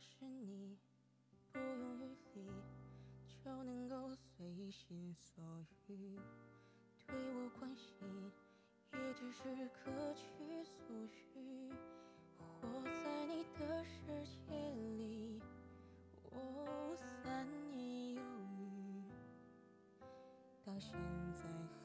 是你不用余力就能够随心所欲对我关心也只是各取所需。活在你的世界里我三年有余到现在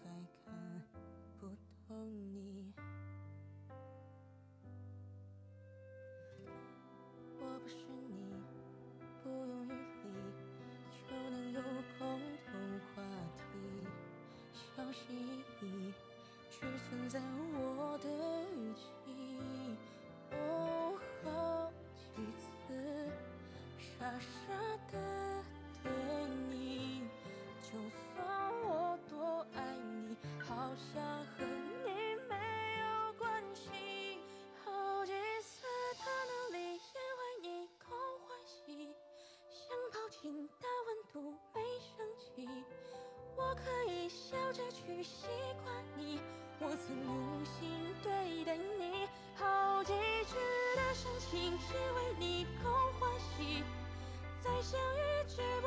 相遇却不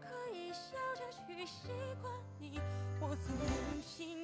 可以笑着去习惯你，我存心。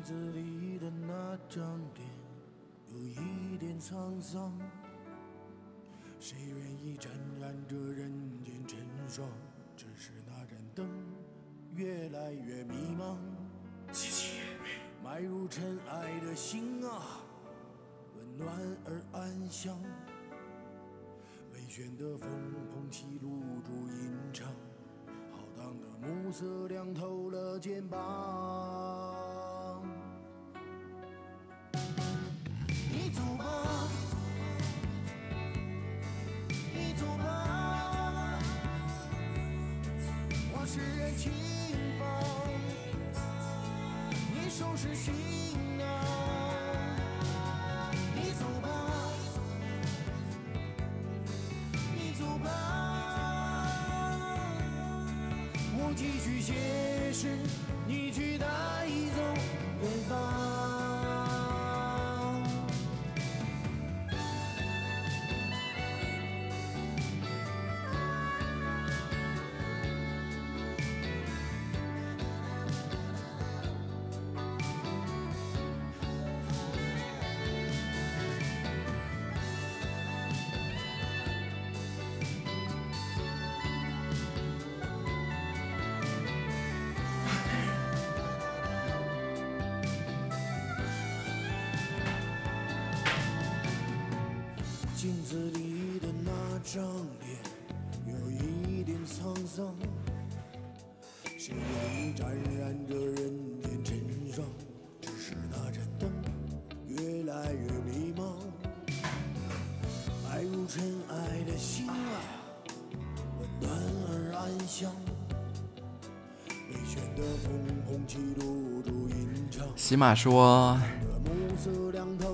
镜子里的那张脸有一点沧桑。谁愿意沾染这人间尘霜只是那盏灯越来越迷茫。埋入尘埃的心啊温暖而安详。微旋的风捧起露珠吟唱。浩荡的暮色凉透了肩膀。你走吧，你走吧，我拭然轻放，你收拾行囊。你走吧，你走吧，我继续写诗，你去哪？喜马说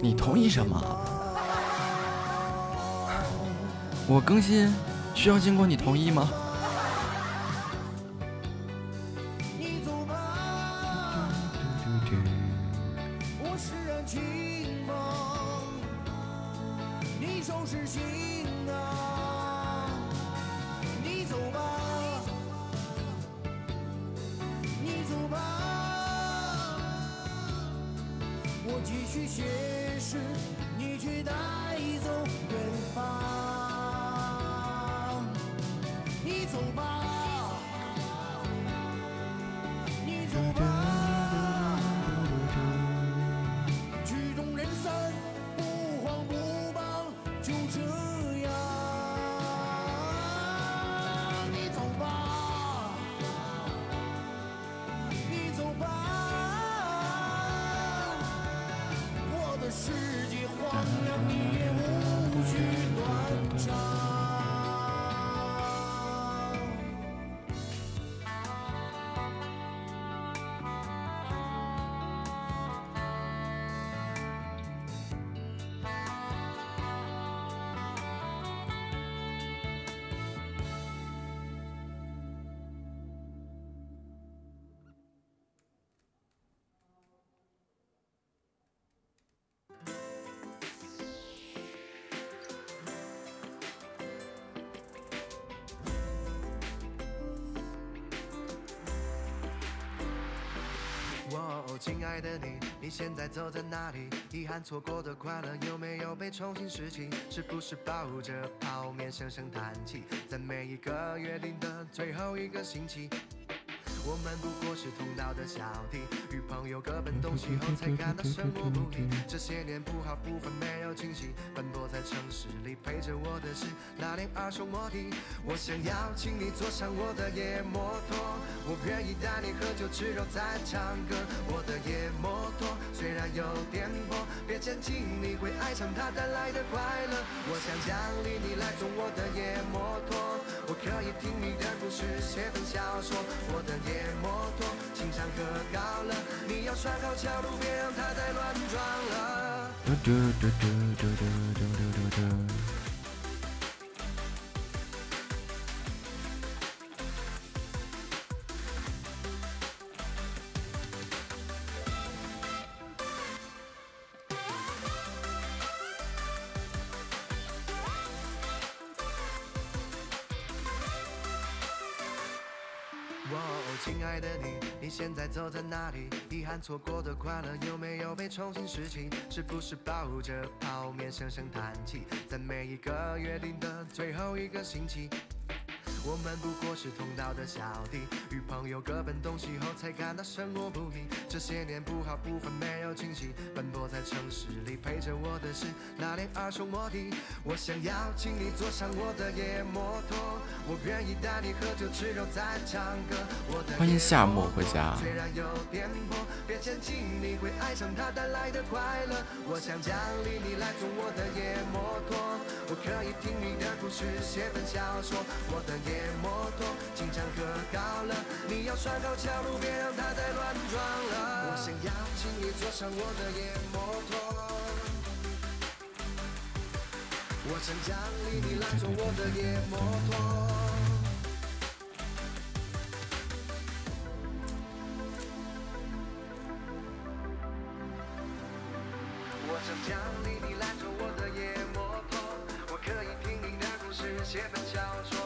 你同意什么？我更新需要经过你同意吗？世界荒凉，你也无需断肠。亲爱的你，你现在走在哪里？遗憾错过的快乐有没有被重新拾起？是不是抱着泡面声声叹气？在每一个约定的最后一个星期。我们不过是同道的小弟，与朋友各奔东西后才感到生活不易。这些年不好不坏没有惊喜，奔波在城市里，陪着我的是那辆二手摩的。我想要请你坐上我的野摩托，我愿意带你喝酒吃肉再唱歌。我的野摩托虽然有颠簸，别嫌弃，你会爱上它带来的快乐。我想奖励你来坐我的野摩托，我可以听你的故事，写本小说。我的野摩托经常可高了，你要拴好桥路，别让它再乱撞了。嘟嘟嘟嘟嘟嘟嘟嘟嘟。走在哪里？遗憾错过的快乐有没有被重新拾起？是不是抱着泡面声声叹气？在每一个约定的最后一个星期。我们不过是同道的小弟，与朋友各奔东西后才感到生活不易。这些年不好不坏没有惊喜，奔波在城市里，陪着我的是那辆二手摩的。我想要请你坐上我的野摩托，我愿意带你喝酒吃肉再唱歌。我的欢迎夏末回家虽然有颠簸，别嫌弃，你会爱上它带来的快乐。我想奖励你来坐我的野摩托，我可以听你的故事，写本小说。我的野夜摩托，紧张可高了，你要拴好桥路，别让它再乱撞了。我想要请你坐上我的夜摩托，我曾奖励你来坐我的夜摩托，我曾奖励你来坐我的夜摩托，我可以听你的故事，写本小说。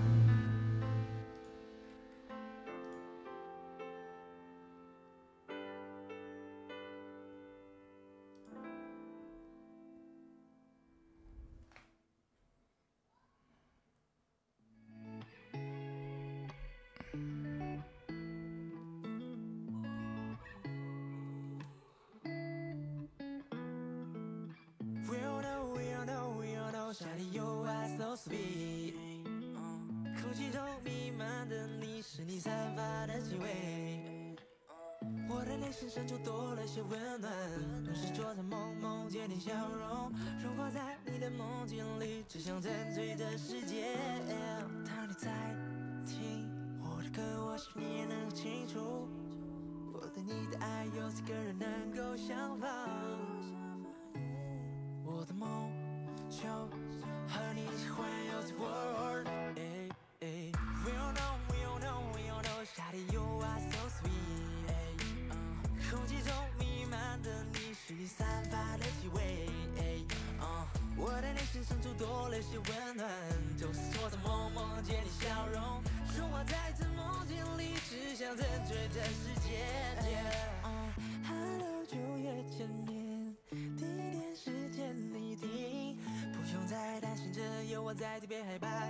深处多了些温暖。总是坐在梦梦见你笑容，融化在你的梦境里，只想沉醉的世界。当你在听我的歌，我想你也能清楚，我对你的爱有几个人能。别害怕。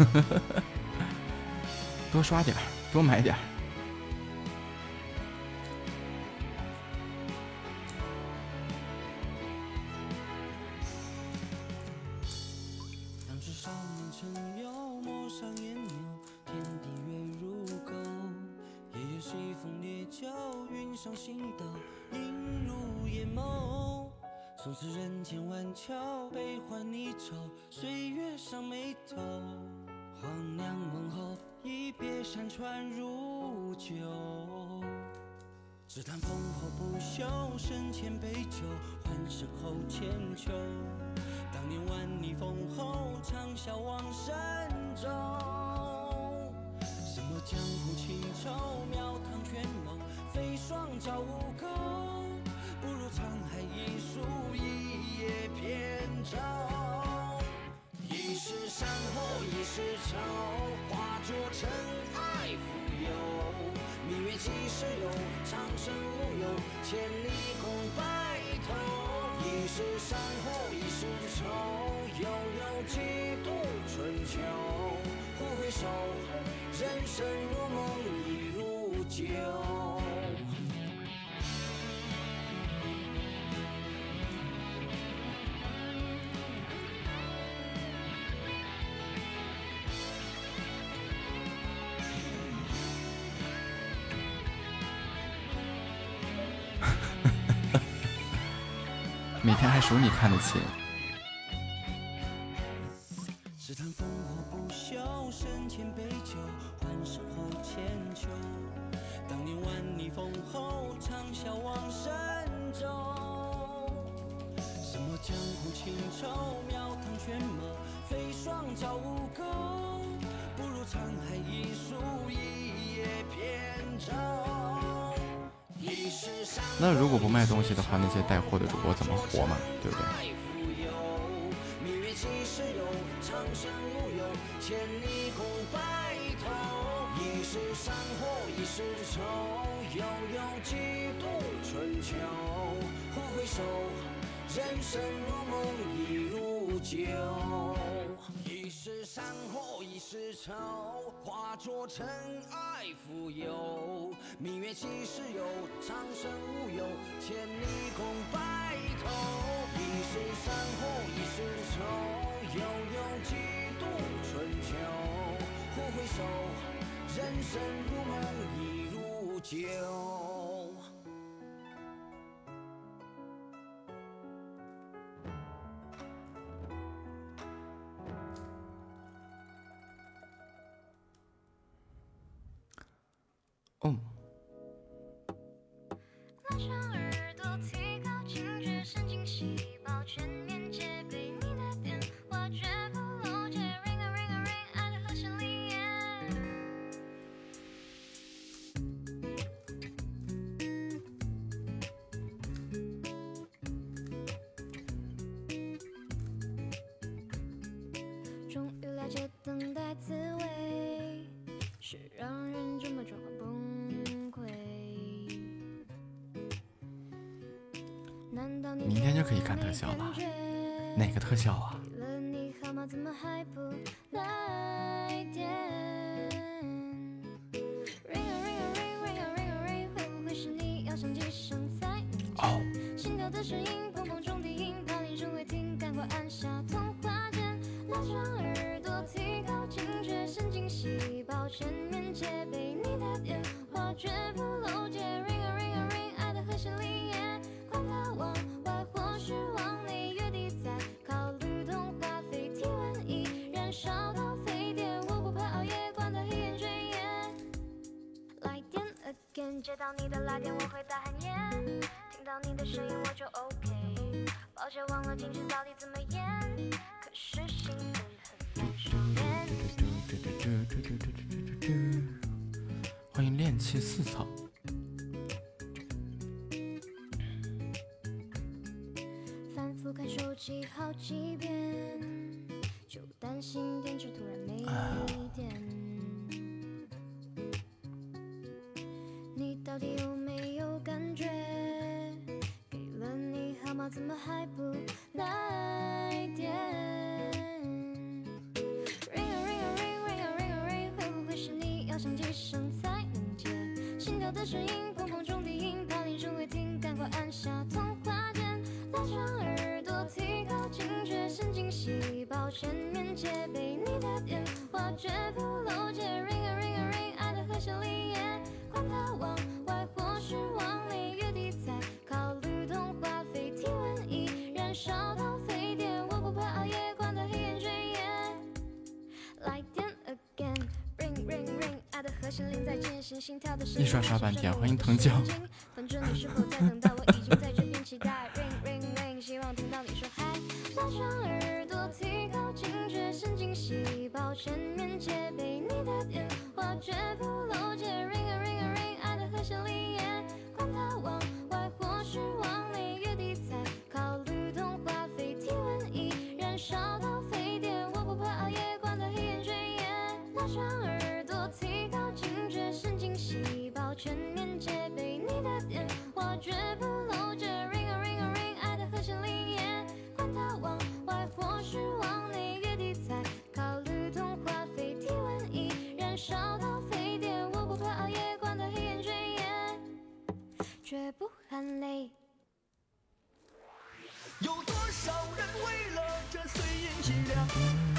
呵呵呵呵多刷点多买点千杯酒，换身后千秋。当年万里封侯，长啸望神州。什么江湖情仇，庙堂权谋，飞霜照无垢，不如沧海一粟，一叶扁舟。一世山河一世愁，化作尘埃浮游。明月几时有，长生无忧。千是山河一世愁，悠悠几度春秋。忽回首，人生如梦亦如酒。太熟，你看得起。生如梦亦如酒。一世山河一世愁，化作尘埃浮游。明月几时有？长生无忧，千里共白头。一世山河一世愁，悠悠几度春秋。忽回首，人生如梦亦如酒。哦，可以看特效了哪个特效啊？还不来电？Ring a ring a ring ring a ring a ring，会不会是你要响几声才能接？心跳的声音，砰砰中低音，怕铃声会停，赶快按下通话键。拉长耳朵，提高警觉，神经细胞全面戒备。你的电话绝不漏接，ring a ring a ring，爱的和弦里耶，管它往外或是往内，月底烧到沸点，我不怕熬夜，管它黑眼圈耶。来电 again，ring ring ring，爱的和弦铃在进行，心跳的声音。一刷刷半天欢迎藤椒。反正你是否在等待？我已经在这边期待。Ring ring ring，希望听到你说嗨。拉长耳朵，提高警觉，神经细胞全面戒备。你的电话绝不漏接。Ring a ring a ring，爱的和弦里耶，管烧到沸点，我不怕熬夜，管它黑眼圈耶。拉长耳朵，提高警觉，神经细胞全面戒备。你的电话绝不漏接，ring a ring a ring，爱的和弦里耶，管它往外或是往内，月底再考虑通话费，体温仪燃烧到沸点，我不怕熬夜，管它黑眼圈耶，绝不喊累。老人为了这碎银几两？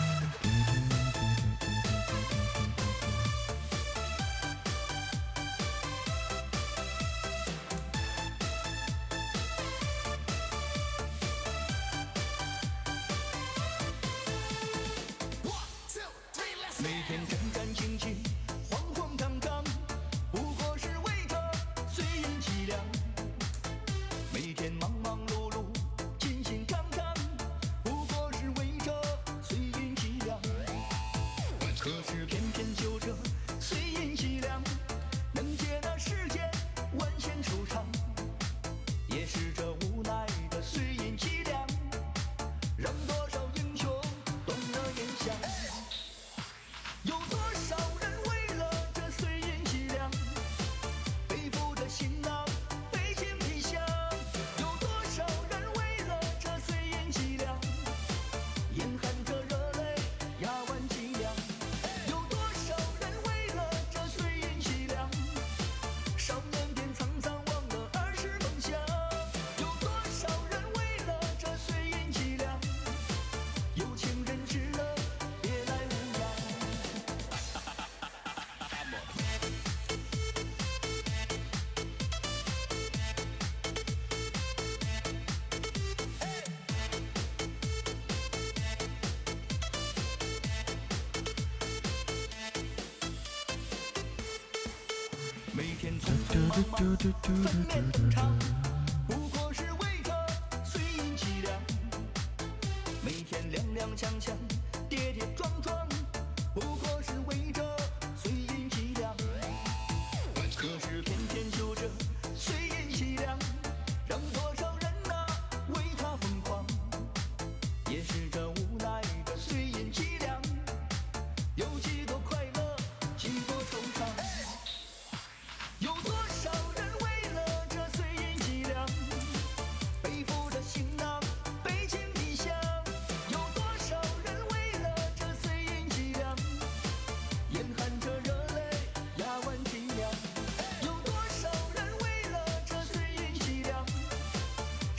分面登场，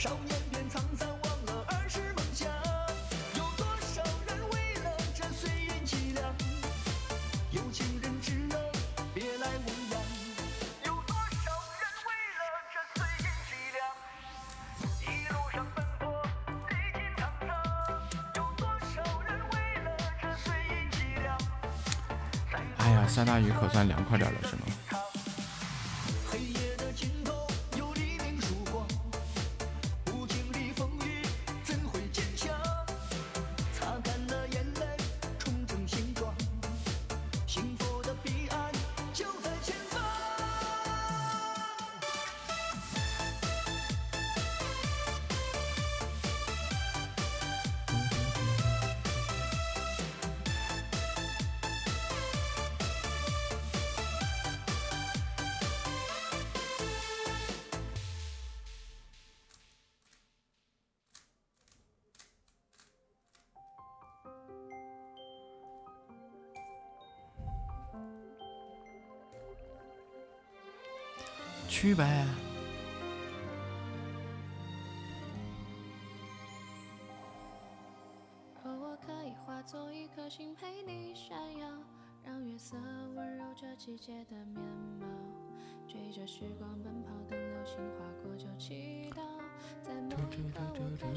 少年变沧桑，忘了儿时梦想？有多少人为了这碎银几两，有情人知了别来无恙？有多少人为了这碎银几两，一路上奔波，历尽沧桑？有多少人为了这碎银几两？哎呀，下大雨可算凉快点了，是吗？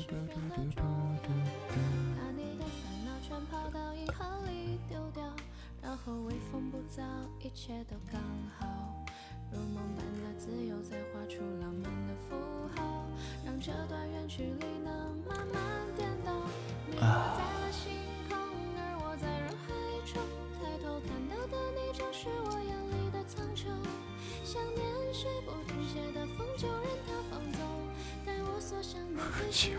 把你的烦恼全抛到银河里丢掉，然后微风不燥一切都刚好。如梦般的自由，再画出浪漫的符号，让这段远距离能慢慢颠倒。你我在了星空，而我在人海中，抬头看到的你，就是我眼里的苍穹。想念是不停歇的风，就任它放纵，带我所向的只是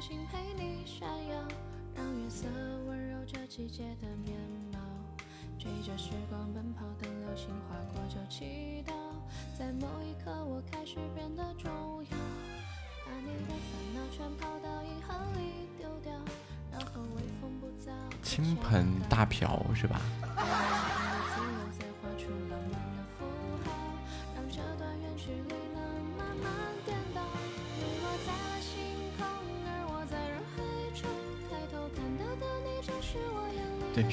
作一颗星陪你闪耀，让月色温柔这季节的面貌，追着时光奔跑，等流星划过就祈祷，在某一刻我开始变得重要，把你的烦恼全抛到银行里丢掉，然后微风不燥倾盆大瓢是吧？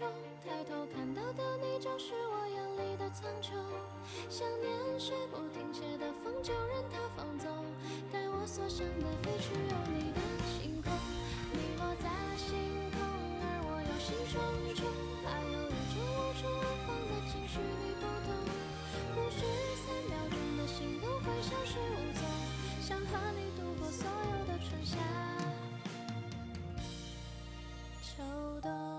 抬头看到的你，就是我眼里的苍穹。想念是不停歇的风，就任它放纵，带我所想的飞去。有你的星空，你落在了星空，而我忧心忡忡，怕有一种无处安放的情绪。你不懂，不是三秒钟的心动会消失无踪。想和你度过所有的春夏秋冬。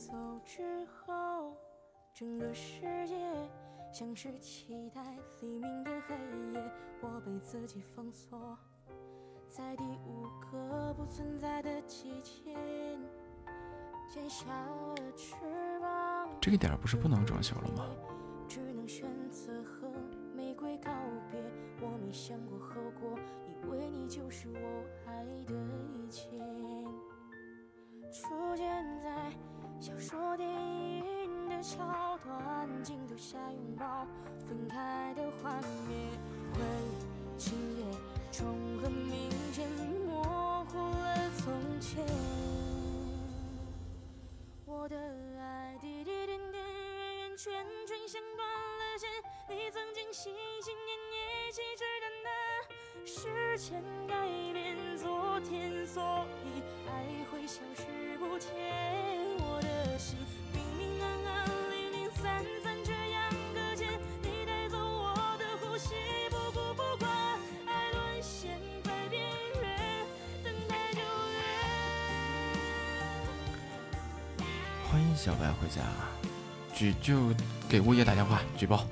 走之后，整个世界像是期待黎明的黑夜，我被自己封锁在第五个不存在的季节，剪下了翅膀。这个点儿不是不能装修了吗？只能选择和玫瑰告别，我没想过后果，以为你就是我爱的一切。小说、电影的桥段，镜头下拥抱，分开的画面，回忆今夜重合，明显模糊了从前。我的爱滴滴点点，圆圆圈圈，像断了线。你曾经心心念念，细致淡淡，时间改变昨天，所以爱会消失不见。我的心明明暗暗，零零散散，却样搁浅。你带走我的呼吸，不顾不管，爱沦陷在边缘，等待救援。欢迎小白回家，举就给物业打电话举报。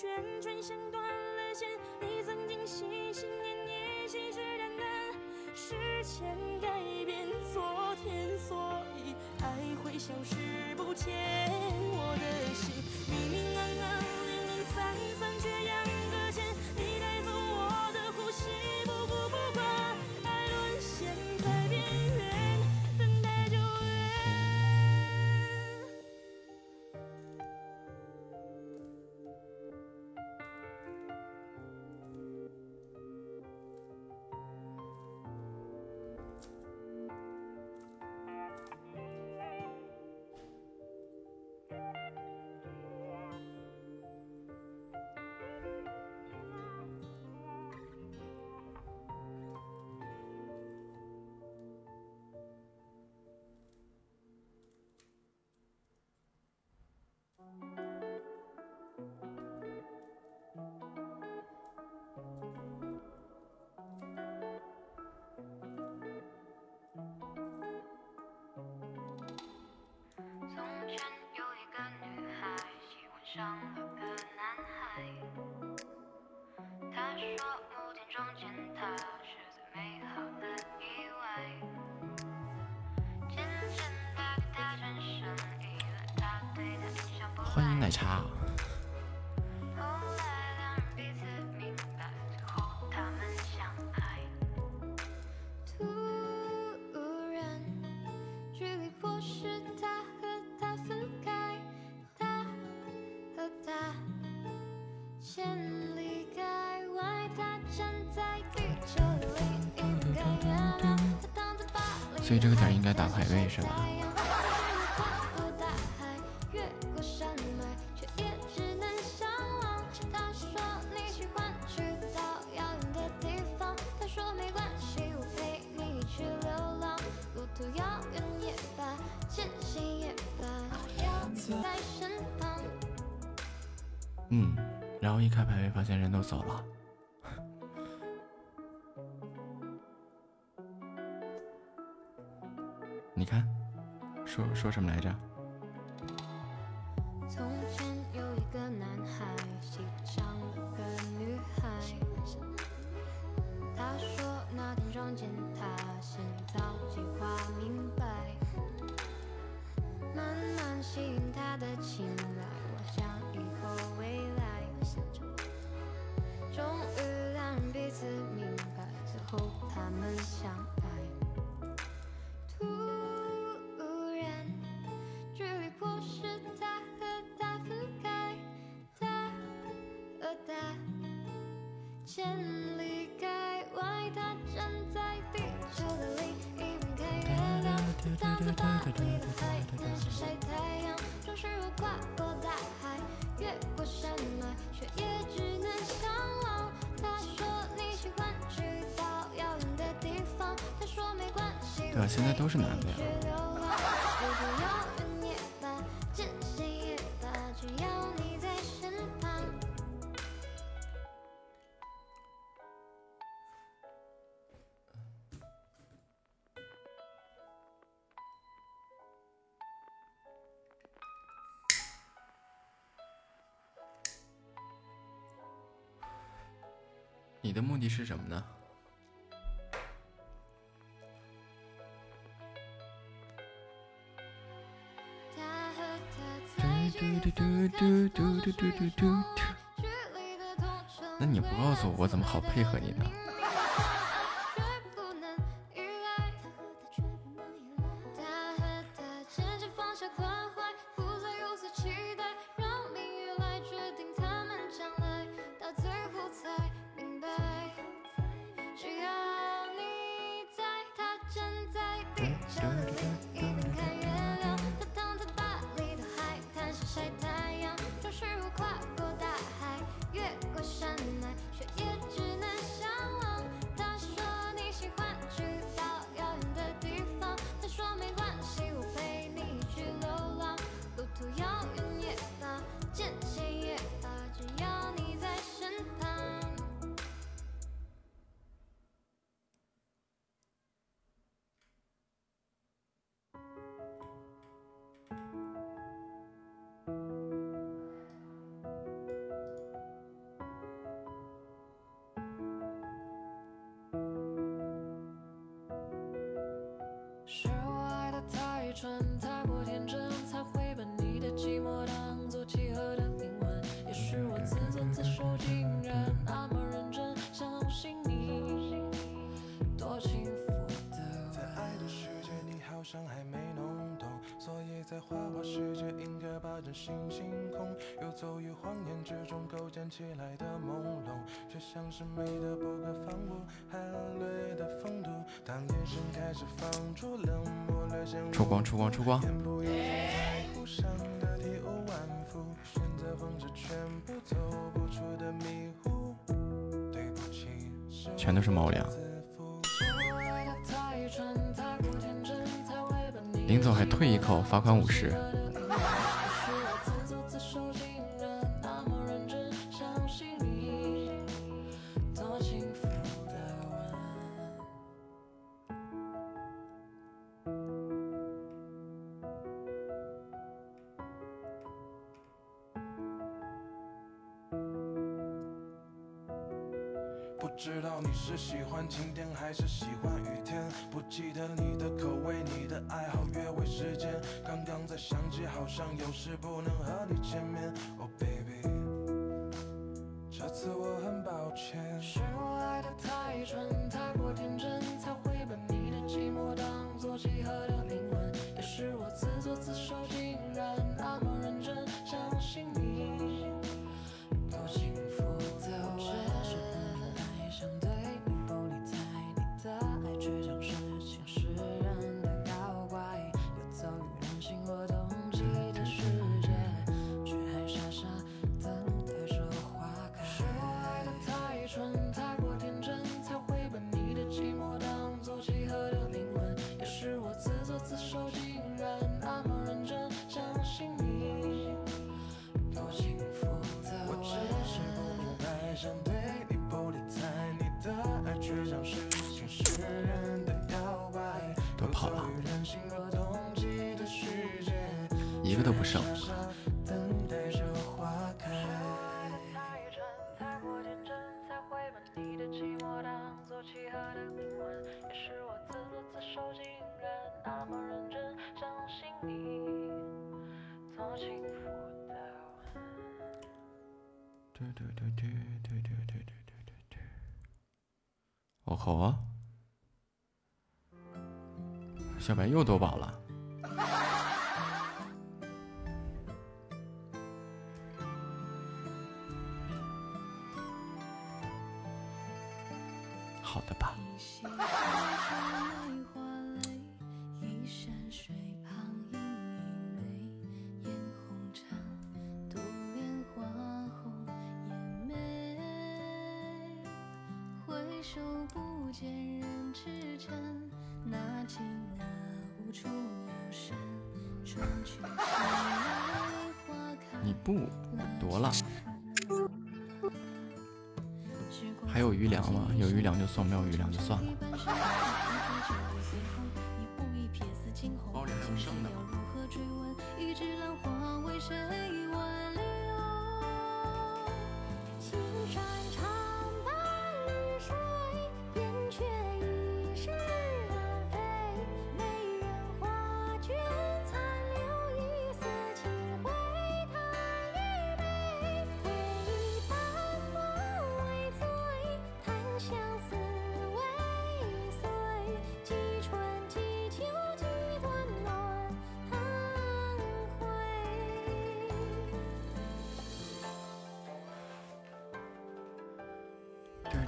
圈圈，像断了线。你曾经心心念念，信誓旦旦，时间改变昨天，所以爱会消失不见。我的心明明暗暗，零零散散，个男孩。他说某天撞见是最美好的意外。渐渐，他。欢迎奶茶。所以这个点应该打排位是吧？你的目的是什么呢？那你不告诉我，我怎么好配合你呢？对对对对对对对哦好啊。小白又夺宝了。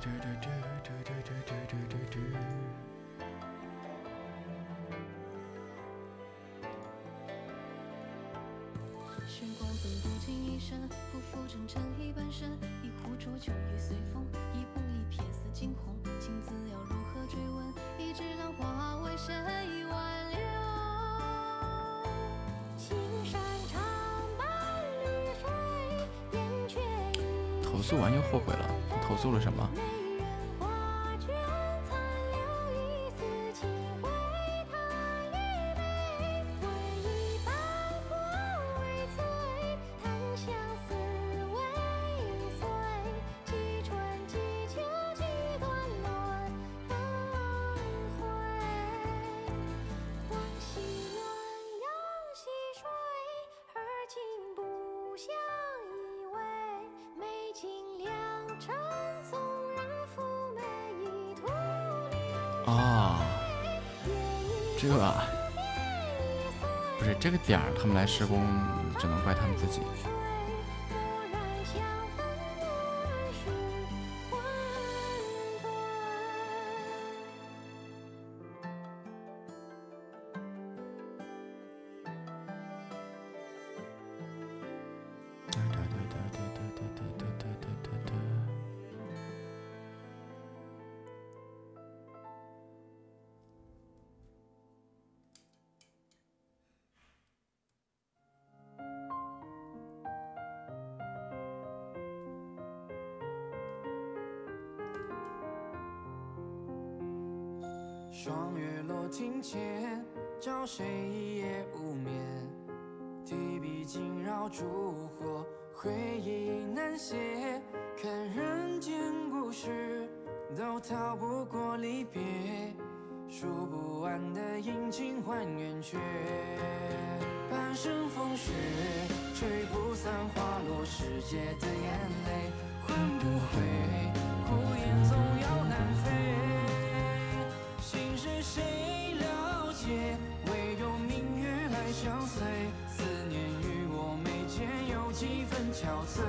时光本不轻，一身浮浮沉沉。一半身一壶浊酒，一醉风，一步一瞥，似惊鸿。情字要如何追问？一枝兰花，为谁挽留？投诉完又后悔了，投诉了什么？他们来施工只能怪他们自己。不完的阴晴换圆缺，半生风雪吹不散花落时节的眼泪，换不回孤雁总要南飞，心事谁了解，唯有明月来相随，思念与我眉间有几分憔悴，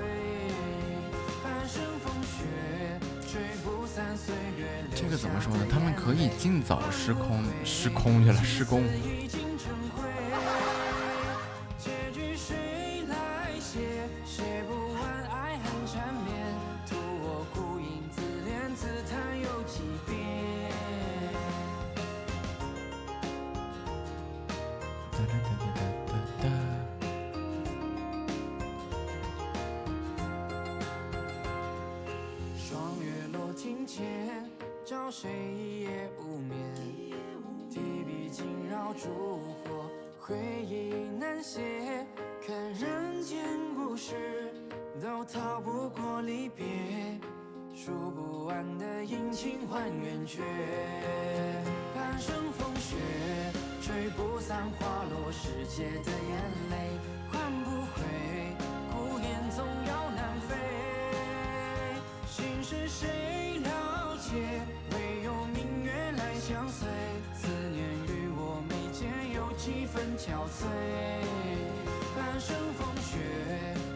半生风雪。这个怎么说呢？他们可以尽早施空施空去了施工。半圆缺，半生风雪吹不散花落时节的眼泪。唤不回，孤雁总要南飞。心事谁了解？唯有明月来相随。思念与我眉间有几分憔悴。半生风雪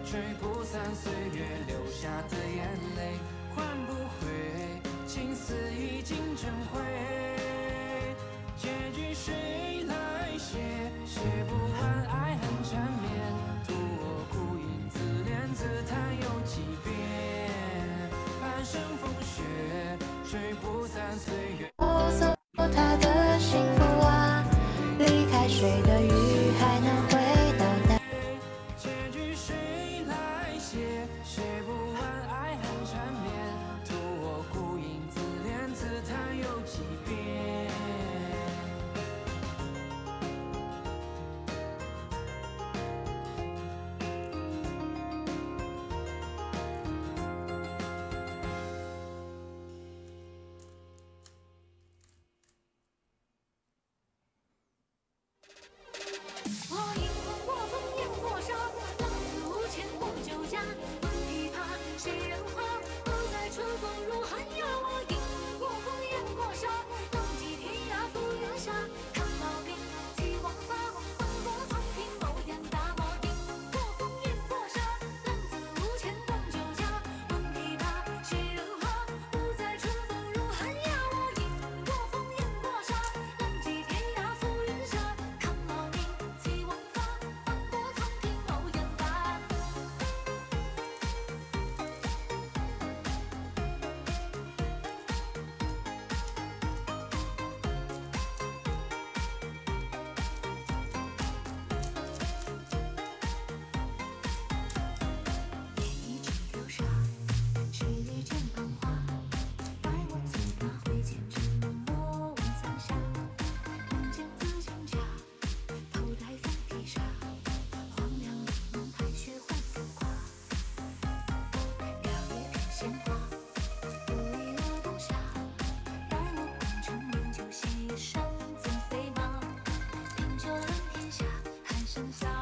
吹不散岁月留下的眼泪。唤不回。心思已经成灰，结局谁来写？写不完爱恨缠绵，独我孤影自怜自叹。又几遍，半生风雪吹不散岁月。Congratulations.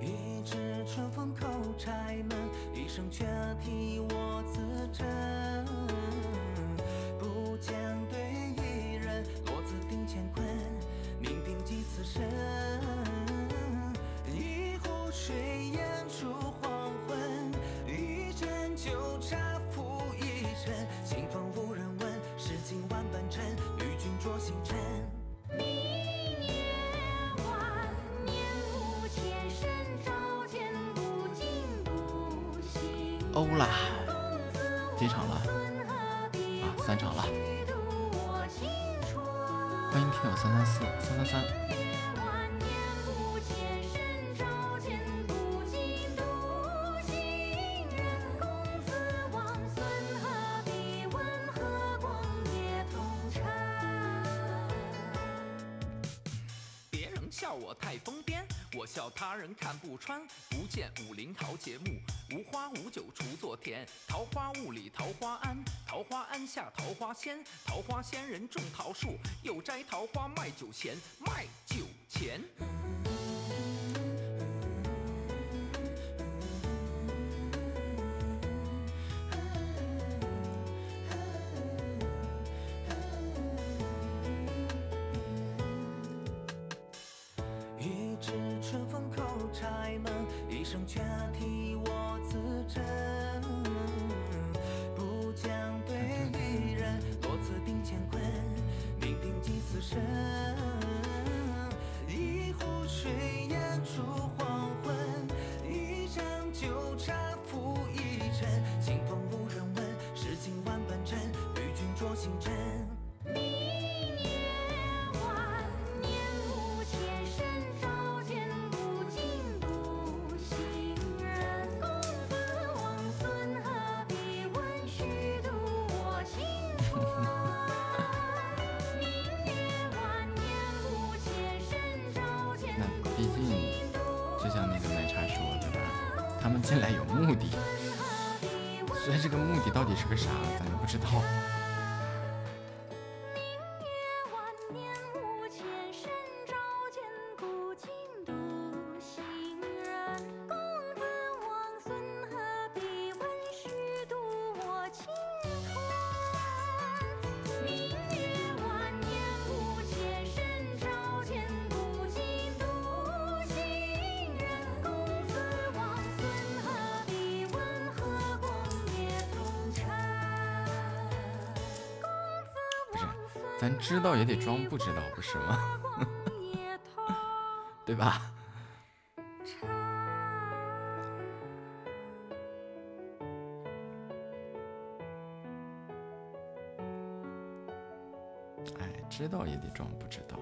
一直春风叩柴门，一声劝。欧啦，这场了？啊，三场了。欢迎听友三三四三三三。知道也得装不知道，不是吗？对吧。哎，知道也得装不知道。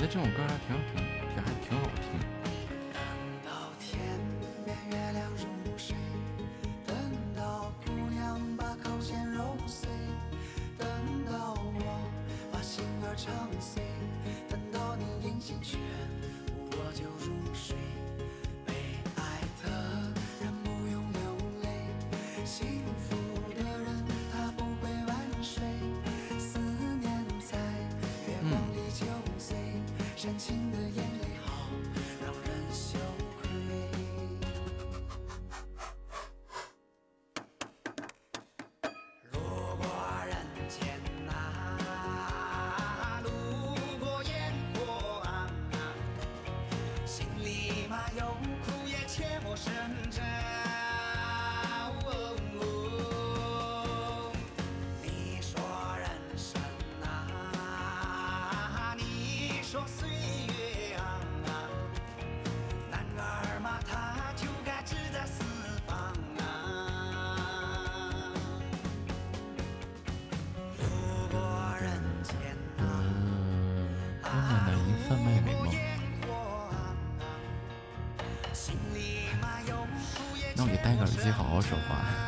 觉得这种歌还挺好听真情。自己好好说话。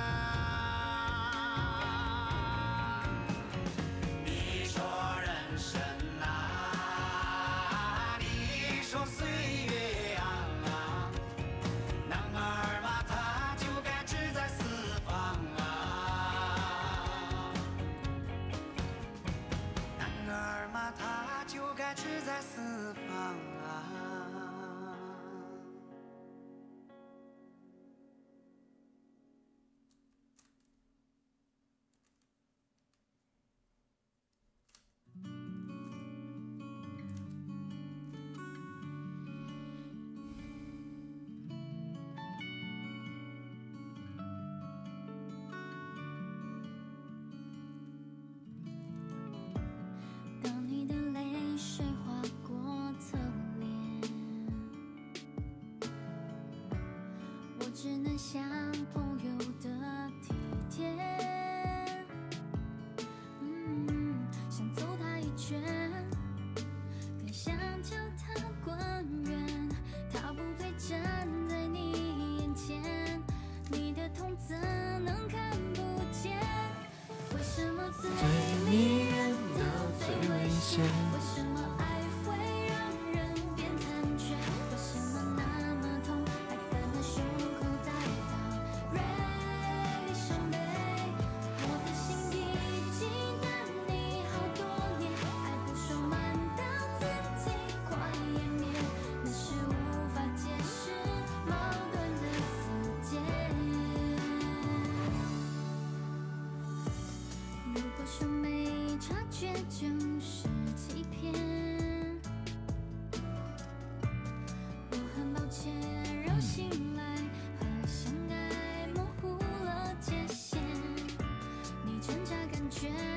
却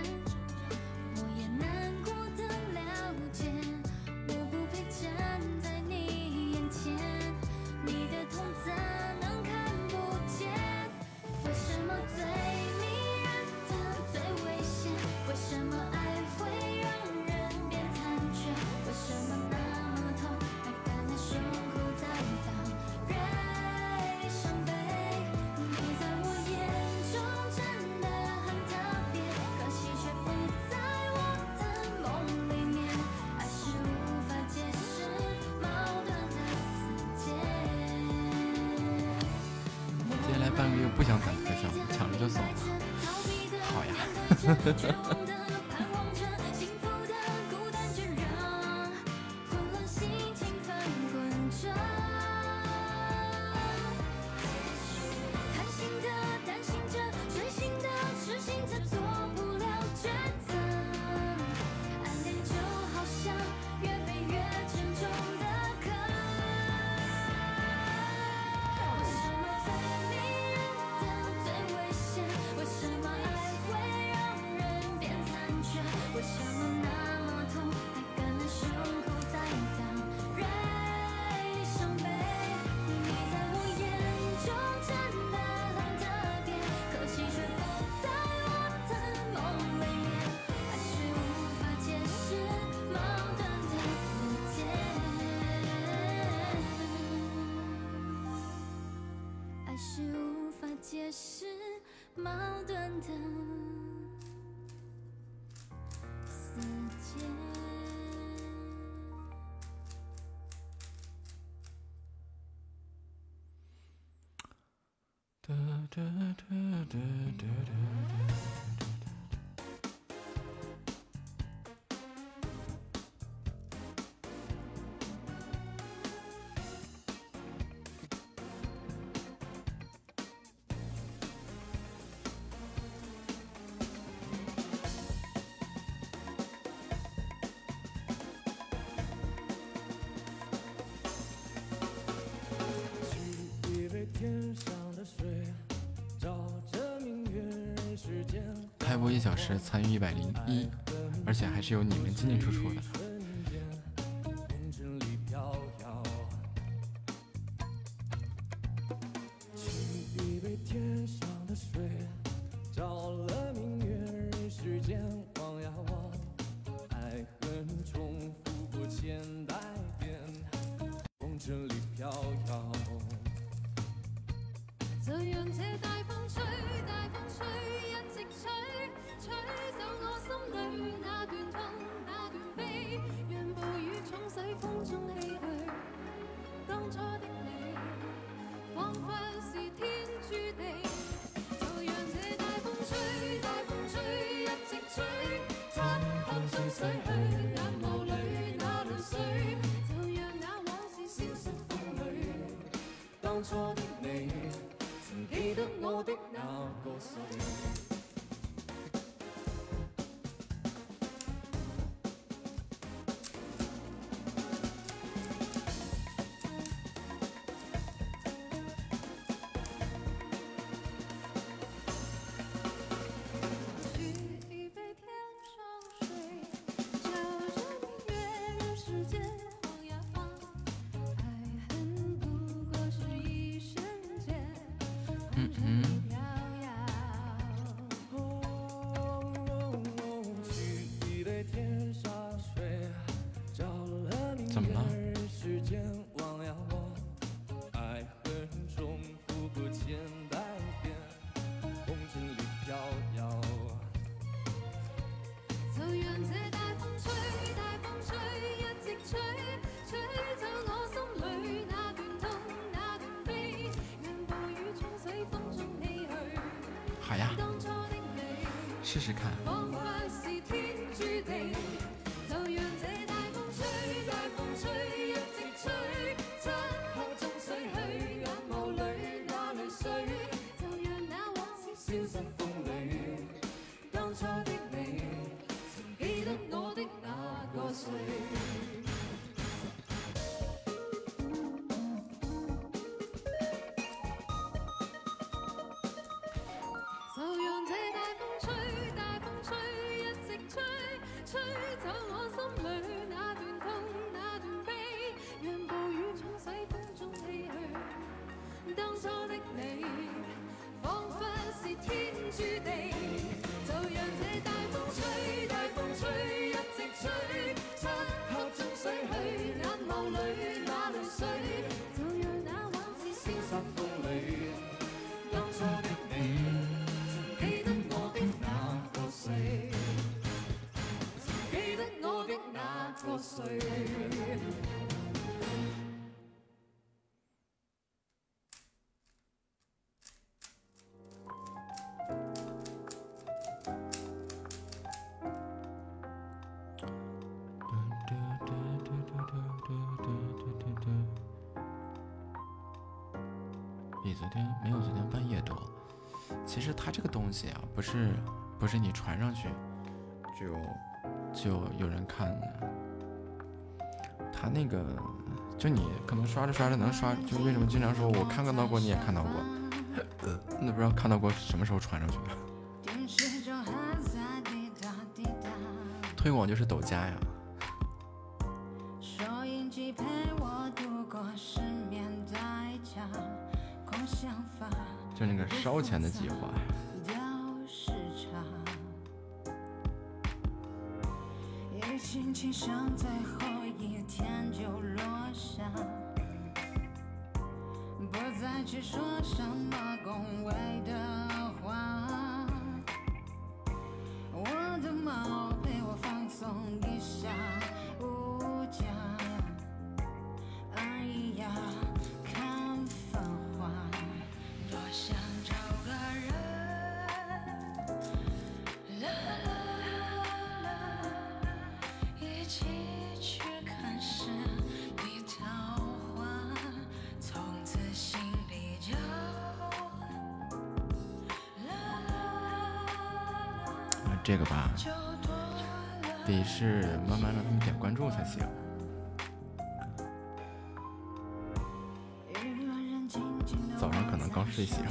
不想攒特效，抢着就走了。好呀。呵呵呵呵。播一小时参与一百零一而且还是有你们进进出出的。忘了我爱恨重复过千百遍红尘里飘摇就让这大风吹大风吹一直吹吹走我心里那段痛那段悲好呀试试看。昨天没有昨天半夜多。其实它这个东西啊不是不是你传上去就就有人看的。它那个就你可能刷着刷着能刷就为什么经常说我看看到过你也看到过。呃那不知道看到过什么时候传上去的。推广就是抖加呀。超前的计划得是慢慢让他们点关注才行。早上可能刚睡醒。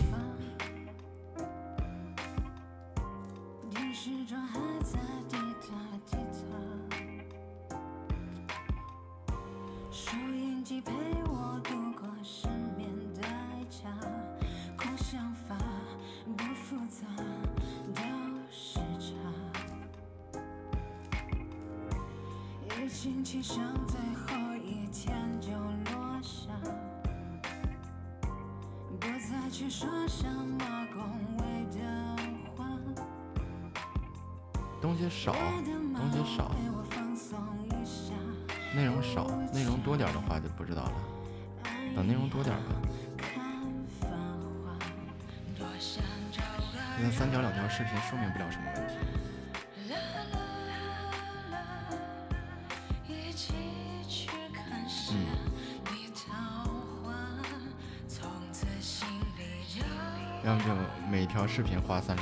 花三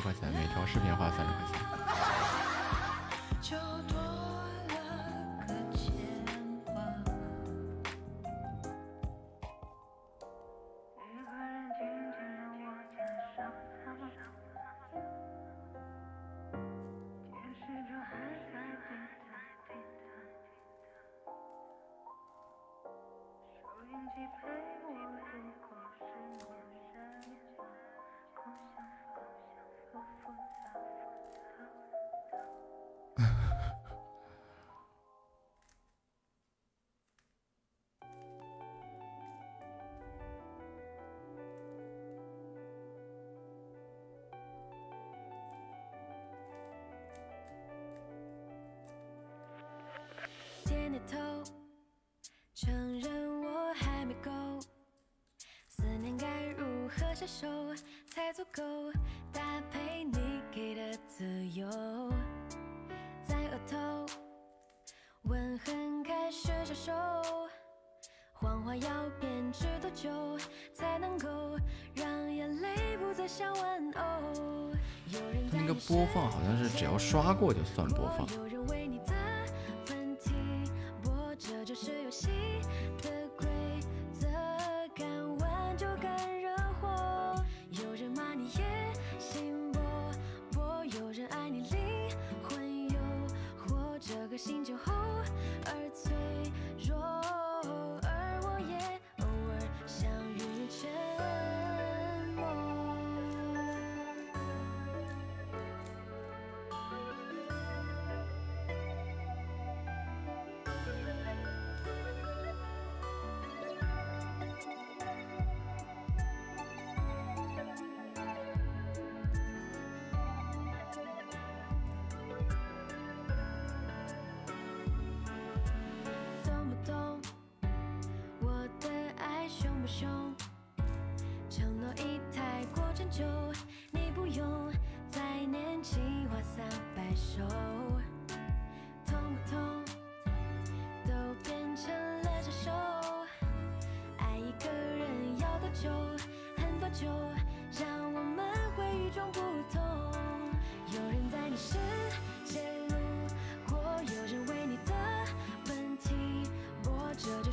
头，承认我还没够。思念该如何才足够搭配你给的自由？在额头，吻痕开始消瘦。谎话要编织多久才能够让眼泪不再像玩偶？那个播放好像是只要刷过就算播放。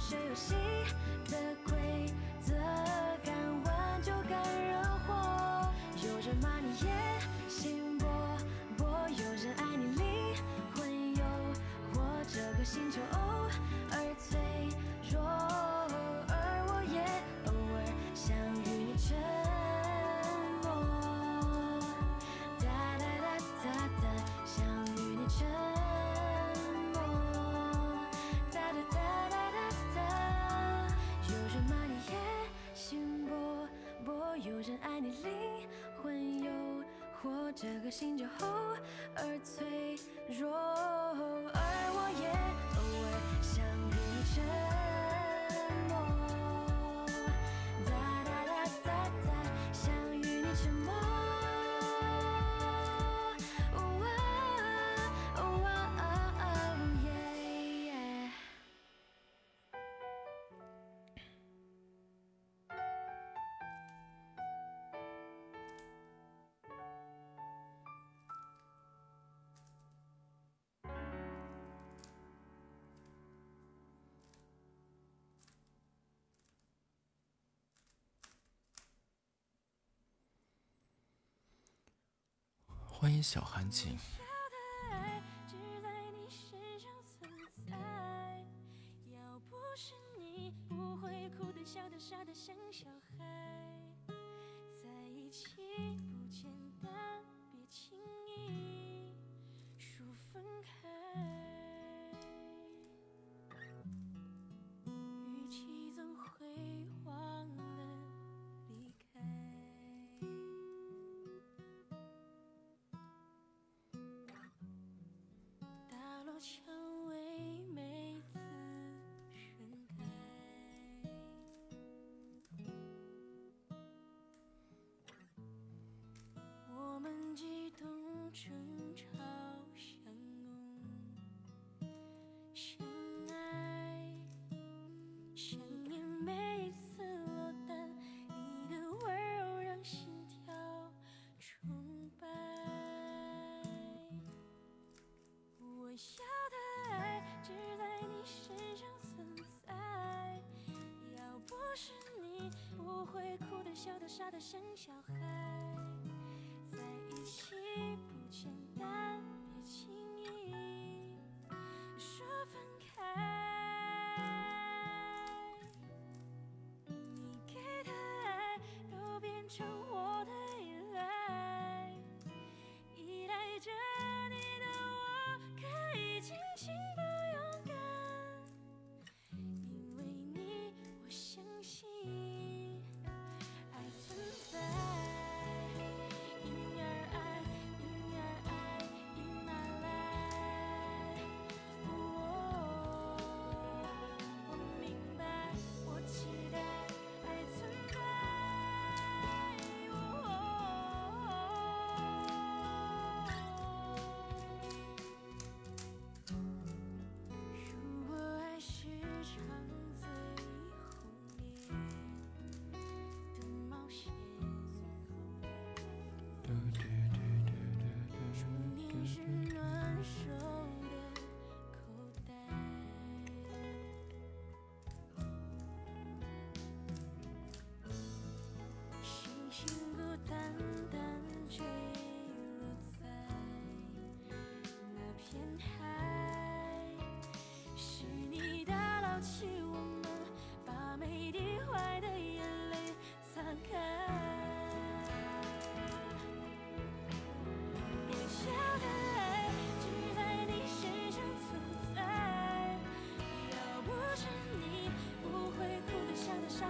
这游戏的规则，敢玩就敢惹祸。有人骂你野心勃勃，有人爱你灵魂诱惑，这个星球。醒就后，而脆。欢迎小韩景笑的傻的像小孩，在一起不见。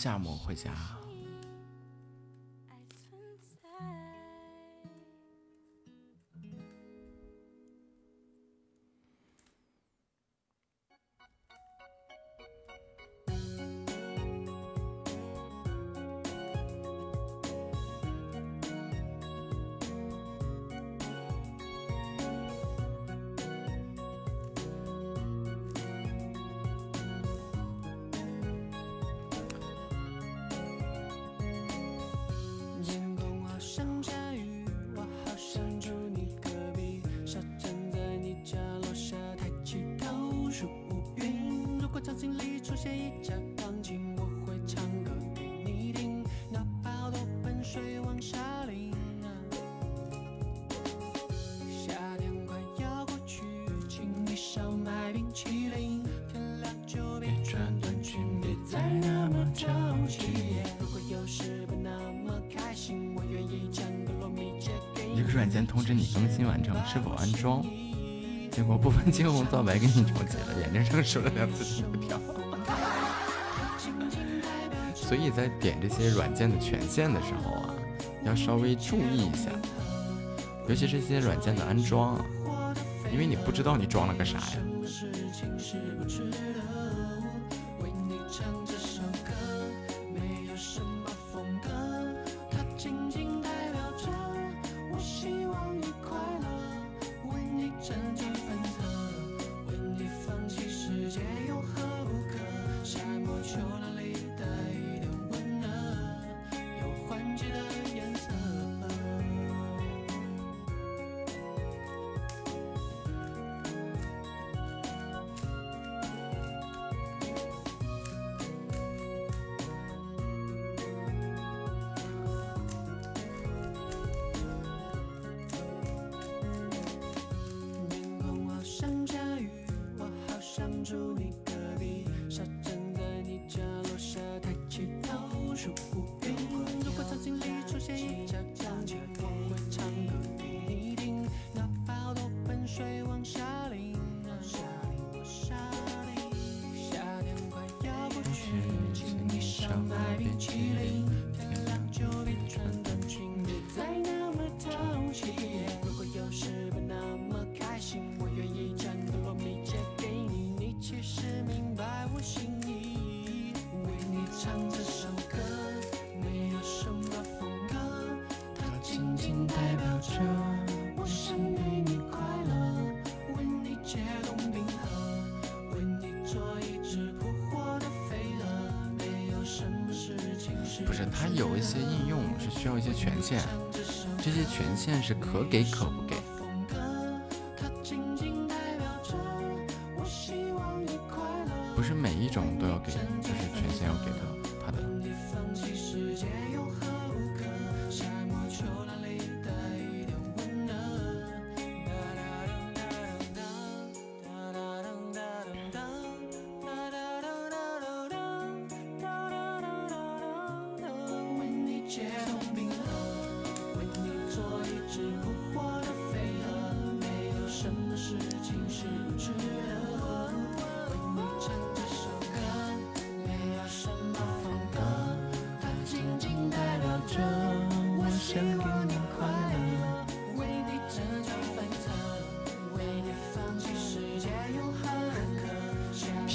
夏末回家。不分青红皂白给你升级了，眼睛上说了两次心跳，所以在点这些软件的权限的时候啊，要稍微注意一下，尤其是一些软件的安装啊，因为你不知道你装了个啥呀。有一些应用是需要一些权限，这些权限是可给可不给。不是每一种都要给你。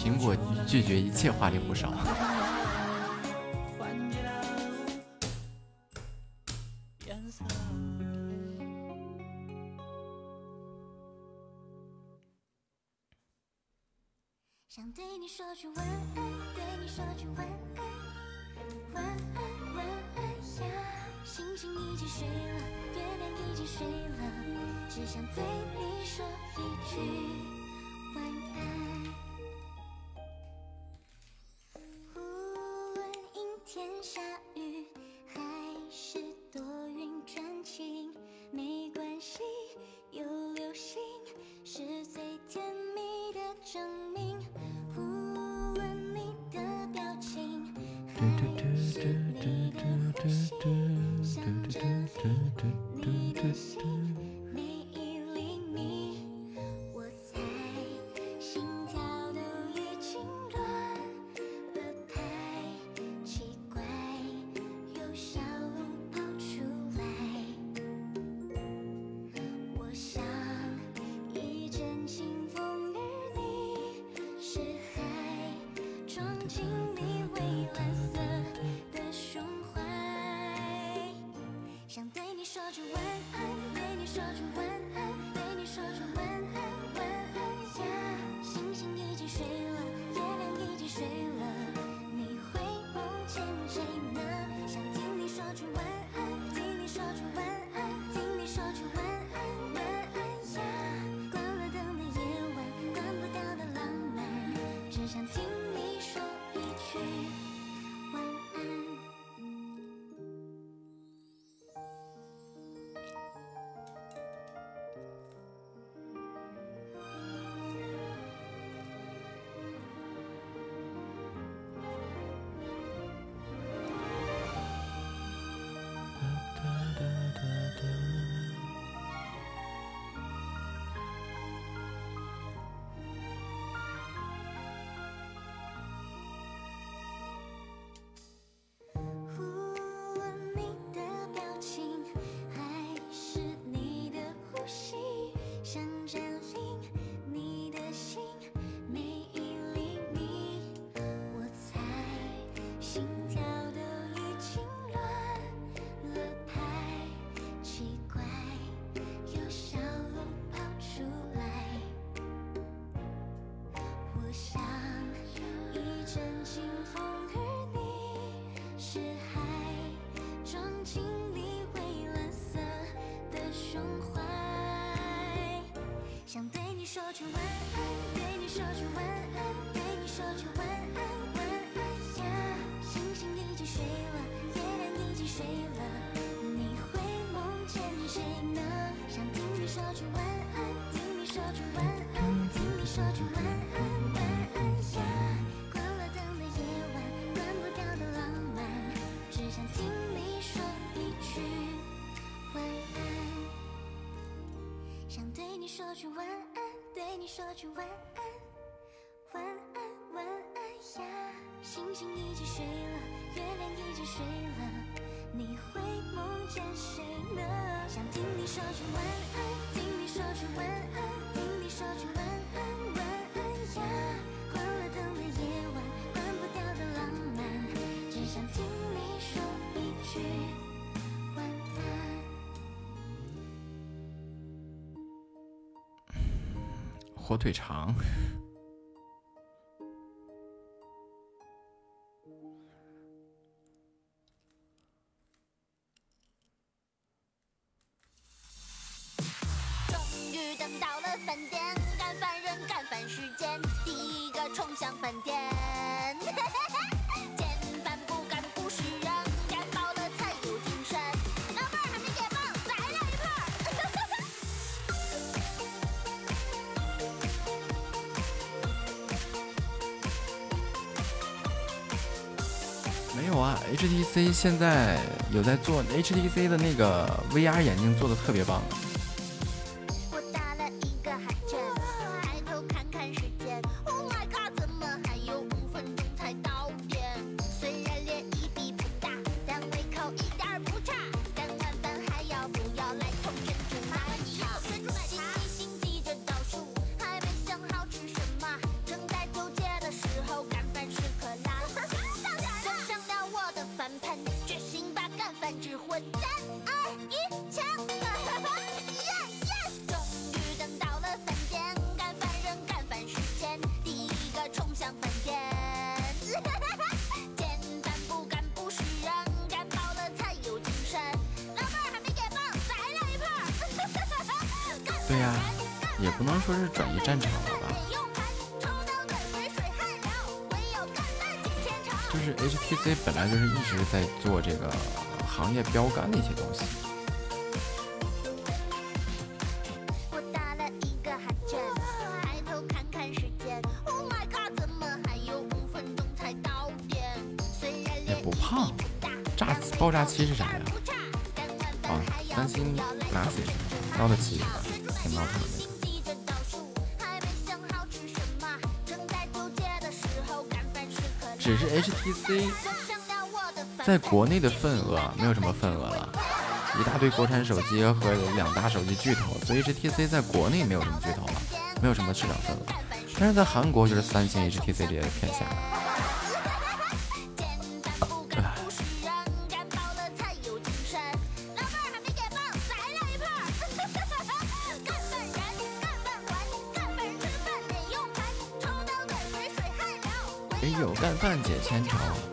苹果拒绝一切花里胡哨。想听。枕清风，与你是海，装进你蔚蓝色的胸怀。想对你说句晚安，对你说句晚安，对你说句晚安。晚安呀，星星已经睡了，月亮已经睡了。说句晚安对你说句晚安晚安晚安呀。星星已经睡了月亮已经睡了你会梦见谁呢？想听你说句晚安听你说句晚安听你说句晚安晚安呀。火腿肠。现在有在做 htc 的那个 vr 眼镜做的特别棒。对呀，也不能说是转移战场了吧？就是 HTC 本来就是一直在做这个行业标杆的一些东西。也不怕？炸爆炸期是啥呀？啊，三星拿谁？拿得起？只是 HTC 在国内的份额没有什么份额了，一大堆国产手机和两大手机巨头，所以 HTC 在国内没有什么巨头了，没有什么市场份额。但是在韩国就是三星、HTC 这些天下。解千愁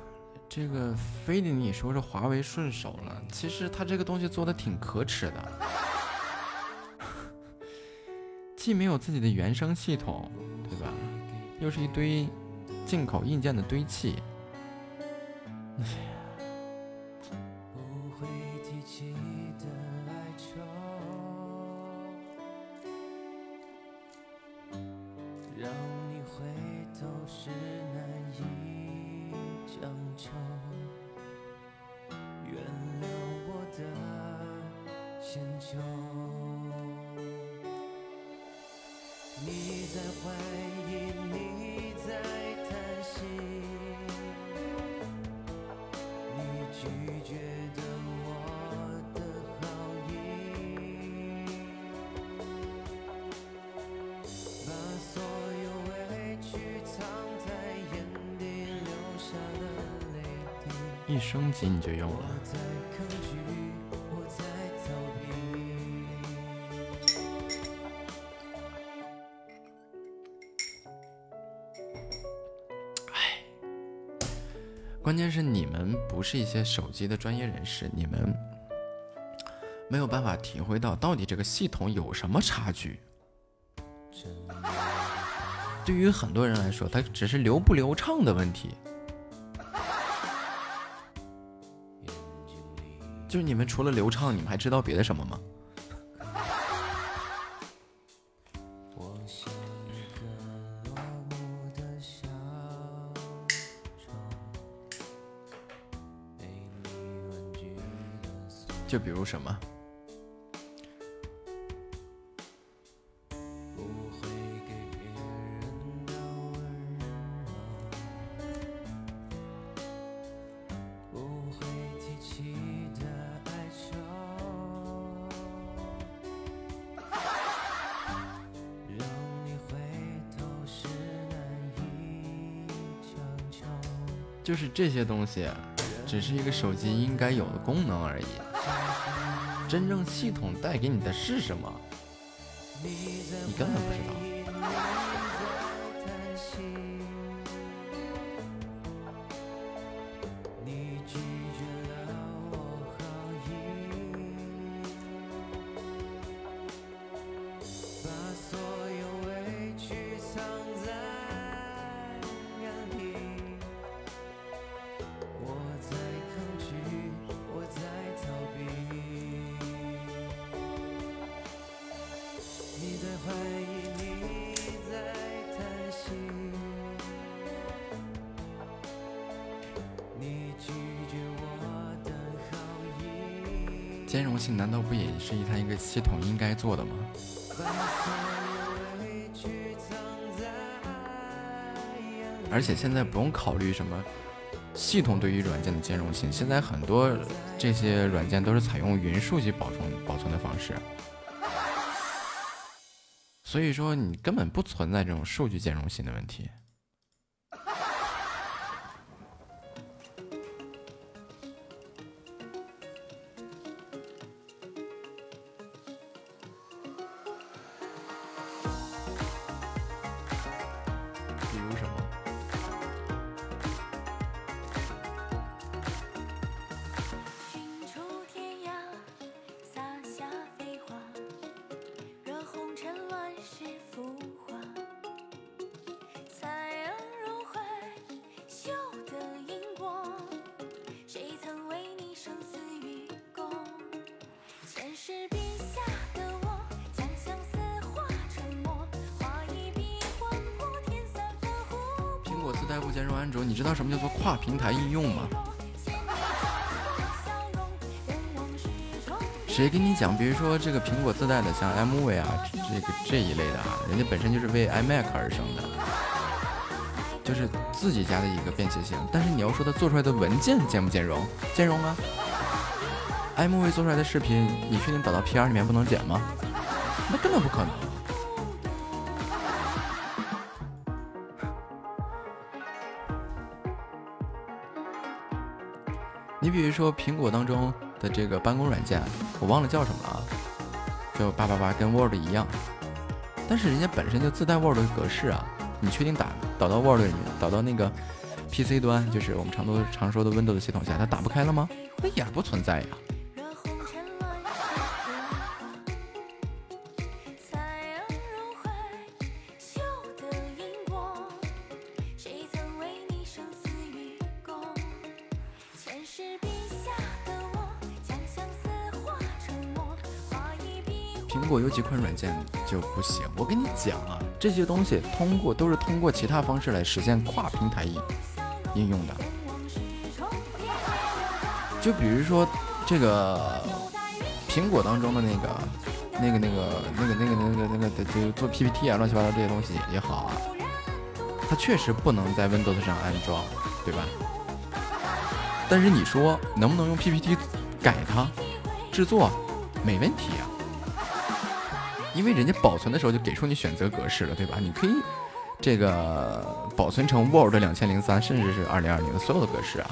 这个非得你说是华为顺手了，其实他这个东西做的挺可耻的。既没有自己的原生系统，对吧？又是一堆进口硬件的堆砌。是一些手机的专业人士，你们没有办法体会到到底这个系统有什么差距。对于很多人来说，它只是流不流畅的问题。就是你们除了流畅，你们还知道别的什么吗？就比如什么？就是这些东西，只是一个手机应该有的功能而已。真正系统带给你的是什么，你根本不知道。做的吗？而且现在不用考虑什么系统对于软件的兼容性，现在很多这些软件都是采用云数据保存保存的方式，所以说你根本不存在这种数据兼容性的问题。比如说这个苹果自带的像 MV 啊，这个这一类的啊，人家本身就是为 iMac 而生的，就是自己家的一个便携性。但是你要说它做出来的文件兼不兼容？兼容啊 M V 做出来的视频，你确定导到 PR 里面不能剪吗？那根本不可能。你比如说苹果当中的这个办公软件，我忘了叫什么了啊，就八八八跟 Word 一样，但是人家本身就自带 Word 的格式啊，你确定打导到 Word 里面，导到那个 PC 端，就是我们常都常说的 Windows 系统下，它打不开了吗？那也不存在呀。苹果有几款软件就不行，我跟你讲啊，这些东西通过都是通过其他方式来实现跨平台应应用的。就比如说这个苹果当中的那个、那个、那个、那个、那个、那个、那个的，就做 PPT 啊，乱七八糟这些东西也好啊，它确实不能在 Windows 上安装，对吧？但是你说能不能用 PPT 改它制作，没问题啊、因为人家保存的时候就给出你选择格式了，对吧？你可以这个保存成 Word 两千零三，甚至是二零二零的所有的格式啊。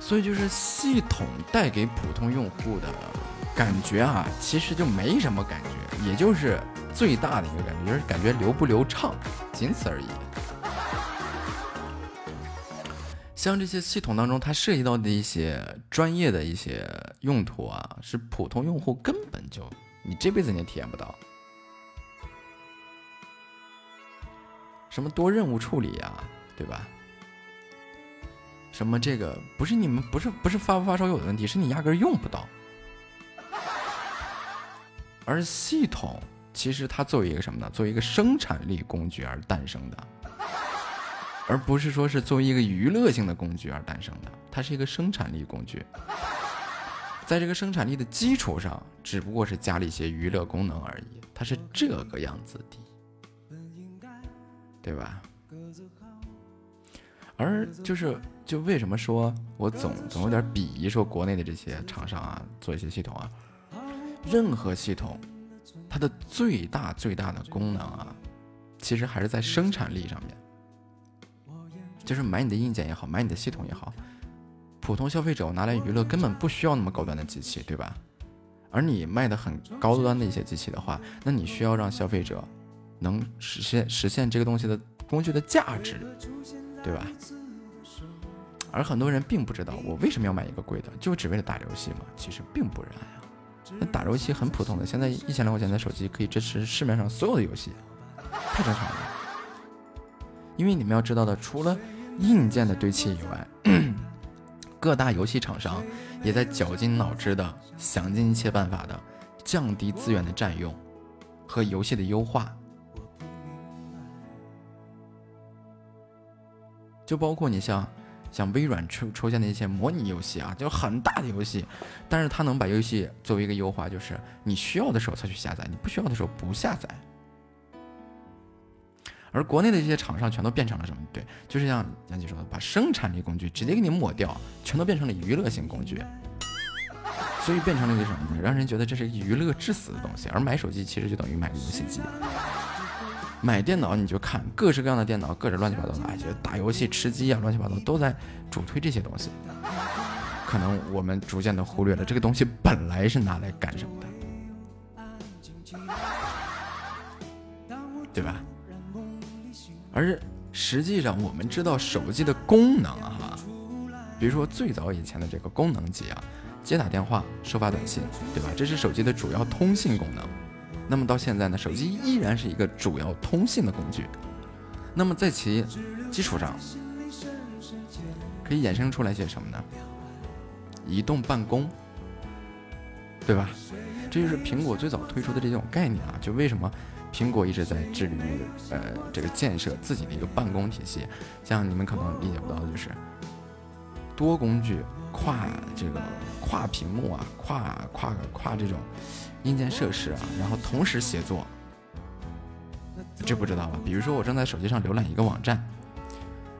所以就是系统带给普通用户的感觉啊，其实就没什么感觉，也就是最大的一个感觉，就是感觉流不流畅，仅此而已。像这些系统当中，它涉及到的一些专业的一些用途啊，是普通用户根本就你这辈子你也体验不到。什么多任务处理啊，对吧？什么这个不是你们不是不是发不发烧友的问题，是你压根用不到。而系统其实它作为一个什么呢？作为一个生产力工具而诞生的，而不是说是作为一个娱乐性的工具而诞生的。它是一个生产力工具，在这个生产力的基础上，只不过是加了一些娱乐功能而已。它是这个样子的，对吧？而就是就为什么说我总总有点鄙夷说国内的这些厂商啊，做一些系统啊，任何系统，它的最大最大的功能啊，其实还是在生产力上面。就是买你的硬件也好，买你的系统也好，普通消费者拿来娱乐根本不需要那么高端的机器，对吧？而你卖的很高端的一些机器的话，那你需要让消费者能实现实现这个东西的工具的价值。对吧？而很多人并不知道我为什么要买一个贵的，就只为了打游戏吗？其实并不然呀。那打游戏很普通的，现在一千来块钱的手机可以支持市面上所有的游戏，太正常了。因为你们要知道的，除了硬件的堆砌以外，各大游戏厂商也在绞尽脑汁的想尽一切办法的降低资源的占用和游戏的优化。就包括你像，像微软出出现的一些模拟游戏啊，就很大的游戏，但是它能把游戏作为一个优化，就是你需要的时候才去下载，你不需要的时候不下载。而国内的这些厂商全都变成了什么？对，就是像杨姐说的，把生产力工具直接给你抹掉，全都变成了娱乐性工具，所以变成了一个什么呢？让人觉得这是娱乐致死的东西。而买手机其实就等于买个游戏机。买电脑你就看各式各样的电脑，各种乱七八糟的，哎，就打游戏、吃鸡啊，乱七八糟都在主推这些东西。可能我们逐渐的忽略了这个东西本来是拿来干什么的，对吧？而实际上我们知道手机的功能啊，比如说最早以前的这个功能机啊，接打电话、收发短信，对吧？这是手机的主要通信功能。那么到现在呢，手机依然是一个主要通信的工具。那么在其基础上，可以衍生出来些什么呢？移动办公，对吧？这就是苹果最早推出的这种概念啊。就为什么苹果一直在致力于呃这个建设自己的一个办公体系？像你们可能理解不到的就是多工具、跨这个跨屏幕啊、跨跨跨这种。硬件设施啊，然后同时协作，这不知道吧？比如说我正在手机上浏览一个网站，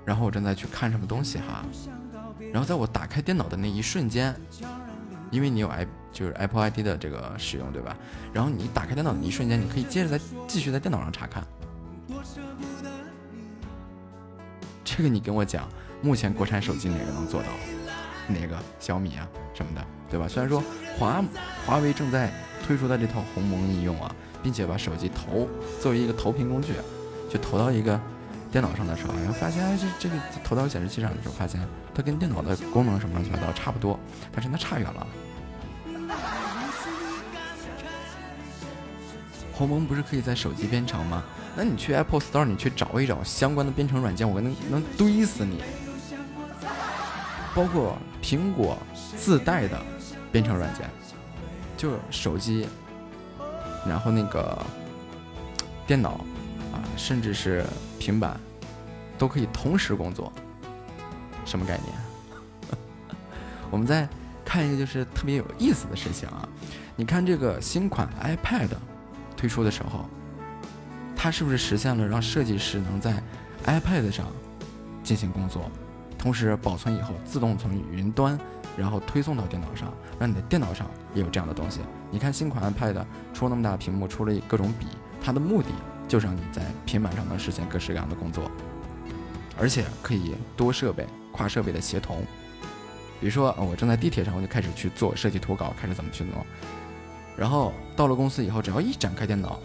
然后我正在去看什么东西哈，然后在我打开电脑的那一瞬间，因为你有 i 就是 Apple ID 的这个使用对吧？然后你打开电脑的一瞬间，你可以接着在继续在电脑上查看。这个你跟我讲，目前国产手机哪个能做到？哪个小米啊什么的，对吧？虽然说华华为正在。推出的这套鸿蒙应用啊，并且把手机投作为一个投屏工具，就投到一个电脑上的时候，然后发现，这这个投到显示器上的时候，发现它跟电脑的功能什么乱七八糟差不多，但是它差远了。鸿蒙不是可以在手机编程吗？那你去 Apple Store，你去找一找相关的编程软件，我能能堆死你。包括苹果自带的编程软件。就手机，然后那个电脑啊，甚至是平板，都可以同时工作。什么概念？我们再看一个就是特别有意思的事情啊！你看这个新款 iPad 推出的时候，它是不是实现了让设计师能在 iPad 上进行工作，同时保存以后自动从云端？然后推送到电脑上，让你的电脑上也有这样的东西。你看新款 iPad 出那么大屏幕，出了各种笔，它的目的就是让你在平板上能实现各式各样的工作，而且可以多设备、跨设备的协同。比如说，我正在地铁上，我就开始去做设计图稿，开始怎么去弄。然后到了公司以后，只要一展开电脑，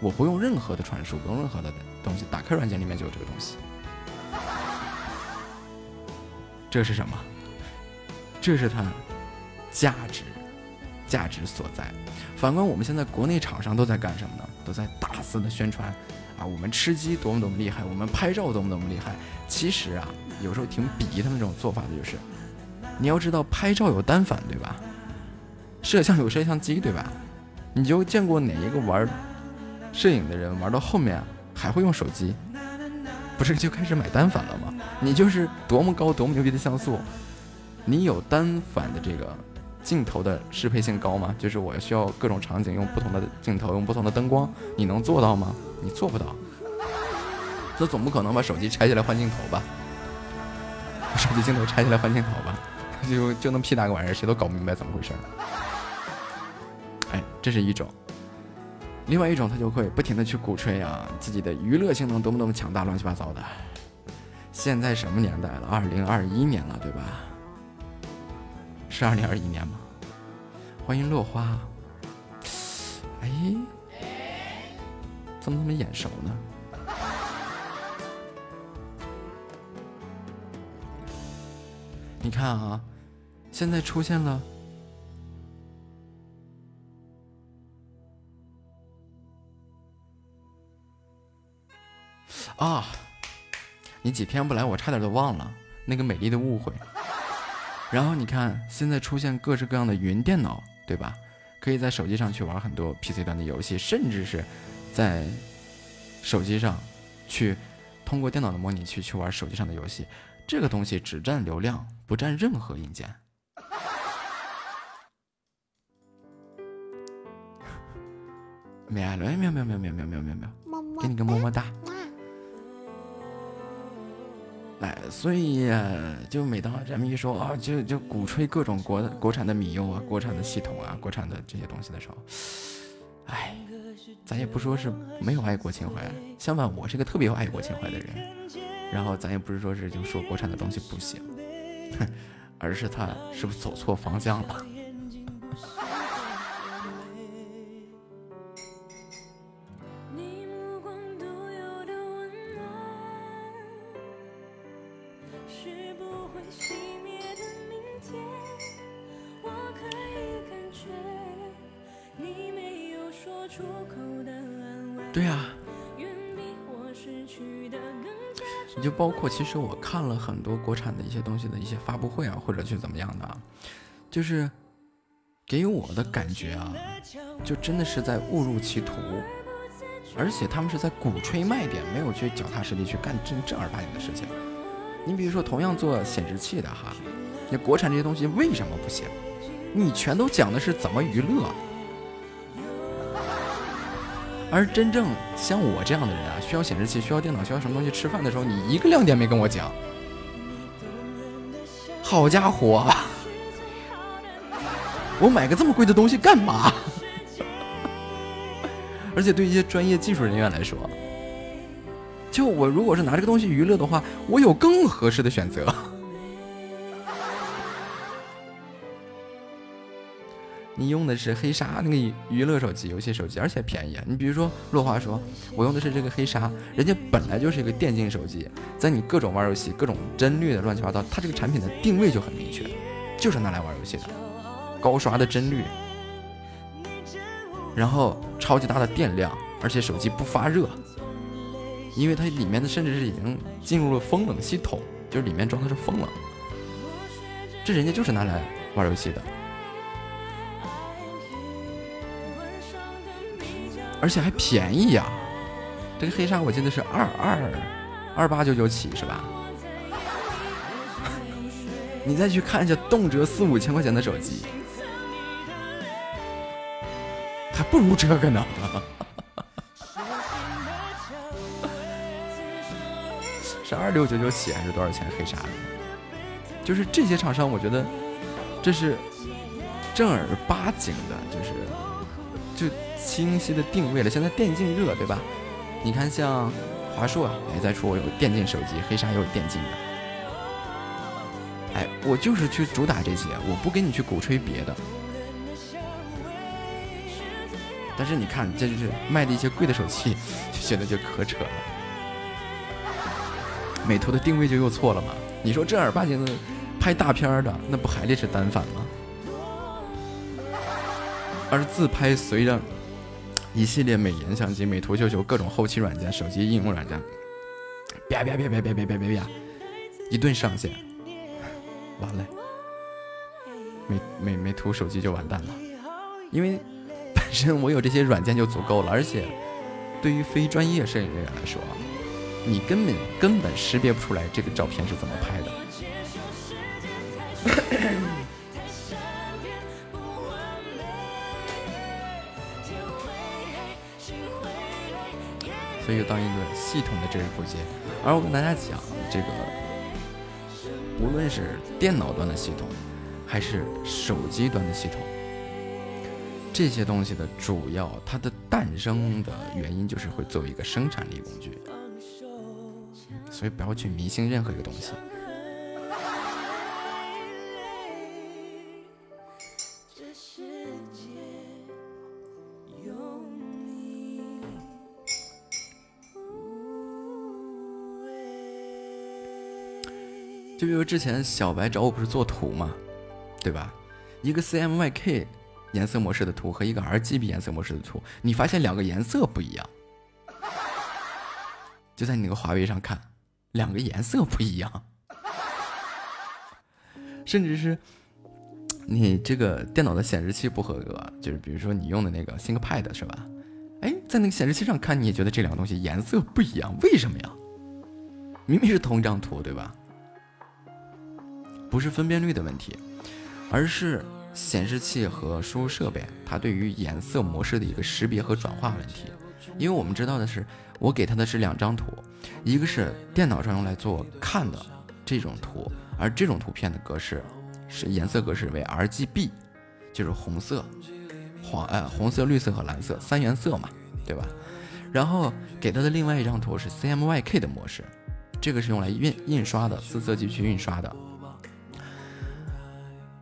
我不用任何的传输，不用任何的东西，打开软件里面就有这个东西。这是什么？这是它价值，价值所在。反观我们现在国内厂商都在干什么呢？都在大肆的宣传啊，我们吃鸡多么多么厉害，我们拍照多么多么厉害。其实啊，有时候挺鄙夷他们这种做法的，就是你要知道拍照有单反对吧？摄像有摄像机对吧？你就见过哪一个玩摄影的人玩到后面还会用手机？不是就开始买单反了吗？你就是多么高多么牛逼的像素，你有单反的这个镜头的适配性高吗？就是我需要各种场景用不同的镜头，用不同的灯光，你能做到吗？你做不到。这总不可能把手机拆下来换镜头吧？把手机镜头拆下来换镜头吧？就就能 P 那个玩意儿，谁都搞不明白怎么回事儿。哎，这是一种。另外一种，他就会不停的去鼓吹啊，自己的娱乐性能多么多么强大，乱七八糟的。现在什么年代了？二零二一年了，对吧？是二零二一年吗？欢迎落花。哎，怎么那么眼熟呢？你看啊，现在出现了。啊，你几天不来，我差点都忘了那个美丽的误会。然后你看，现在出现各式各样的云电脑，对吧？可以在手机上去玩很多 PC 端的游戏，甚至是在手机上去通过电脑的模拟器去玩手机上的游戏。这个东西只占流量，不占任何硬件。没爱了，哎，喵喵喵喵喵喵喵喵，给你个么么哒。哎，所以就每当咱们一说啊，就就鼓吹各种国国产的米优啊、国产的系统啊、国产的这些东西的时候，哎，咱也不说是没有爱国情怀，相反，我是个特别有爱国情怀的人。然后咱也不是说是就说国产的东西不行，哼，而是他是不是走错方向了？括其实我看了很多国产的一些东西的一些发布会啊，或者去怎么样的，就是给我的感觉啊，就真的是在误入歧途，而且他们是在鼓吹卖点，没有去脚踏实地去干正正儿八经的事情。你比如说，同样做显示器的哈，那国产这些东西为什么不行？你全都讲的是怎么娱乐，而真正像我这样的人啊，需要显示器、需要电脑、需要什么东西吃饭的时候，你一个亮点没跟我讲。好家伙，我买个这么贵的东西干嘛？而且对一些专业技术人员来说，就我如果是拿这个东西娱乐的话，我有更合适的选择。你用的是黑鲨那个娱乐手机、游戏手机，而且便宜。你比如说，落花说，我用的是这个黑鲨，人家本来就是一个电竞手机，在你各种玩游戏、各种帧率的乱七八糟，它这个产品的定位就很明确，就是拿来玩游戏的，高刷的帧率，然后超级大的电量，而且手机不发热，因为它里面的甚至是已经进入了风冷系统，就是里面装的是风冷，这人家就是拿来玩游戏的。而且还便宜呀、这个黑鲨我记得是二二二八九九起是吧？你再去看一下，动辄四五千块钱的手机，还不如这个呢。是二六九九起还是多少钱？黑鲨，就是这些厂商，我觉得这是正儿八经的，就是就清晰的定位了。现在电竞热，对吧？你看像华硕啊，也在出有电竞手机，黑鲨也有电竞的。哎，我就是去主打这些，我不给你去鼓吹别的。但是你看，这就是卖的一些贵的手机，就显得就可扯了。美图的定位就又错了嘛？你说正儿八经的拍大片的，那不还得是单反吗？而自拍随着一系列美颜相机、美图秀秀各种后期软件、手机应用软件，啪啪啪啪啪啪啪啪啪，一顿上线，完了，美美美图手机就完蛋了，因为本身我有这些软件就足够了，而且对于非专业摄影人员来说，你根本根本识别不出来这个照片是怎么拍的。所以当一个系统的知识普及。而我跟大家讲，这个无论是电脑端的系统，还是手机端的系统，这些东西的主要它的诞生的原因就是会作为一个生产力工具。所以不要去迷信任何一个东西。就比如之前小白找我不是做图嘛，对吧？一个 CMYK 颜色模式的图和一个 RGB 颜色模式的图，你发现两个颜色不一样，就在你那个华为上看，两个颜色不一样，甚至是你这个电脑的显示器不合格，就是比如说你用的那个 ThinkPad 是吧？哎，在那个显示器上看，你也觉得这两个东西颜色不一样，为什么呀？明明是同一张图，对吧？不是分辨率的问题，而是显示器和输入设备它对于颜色模式的一个识别和转化问题。因为我们知道的是，我给它的是两张图，一个是电脑上用来做看的这种图，而这种图片的格式是颜色格式为 RGB，就是红色、黄呃红色、绿色和蓝色三原色嘛，对吧？然后给它的另外一张图是 CMYK 的模式，这个是用来印印刷的，四色机去印刷的。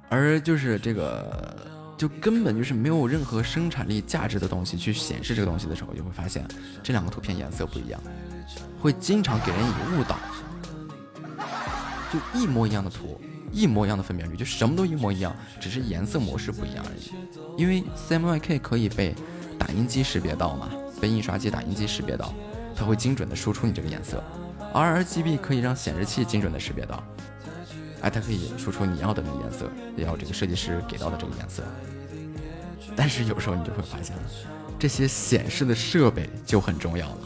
而就是这个，就根本就是没有任何生产力价值的东西去显示这个东西的时候，就会发现这两个图片颜色不一样，会经常给人以误导。就一模一样的图，一模一样的分辨率，就什么都一模一样，只是颜色模式不一样而已。因为 CMYK 可以被打印机识别到嘛，被印刷机、打印机识别到，它会精准的输出你这个颜色。而 RGB 可以让显示器精准的识别到。哎，它可以输出你要的那个颜色，也要这个设计师给到的这个颜色。但是有时候你就会发现，了这些显示的设备就很重要了。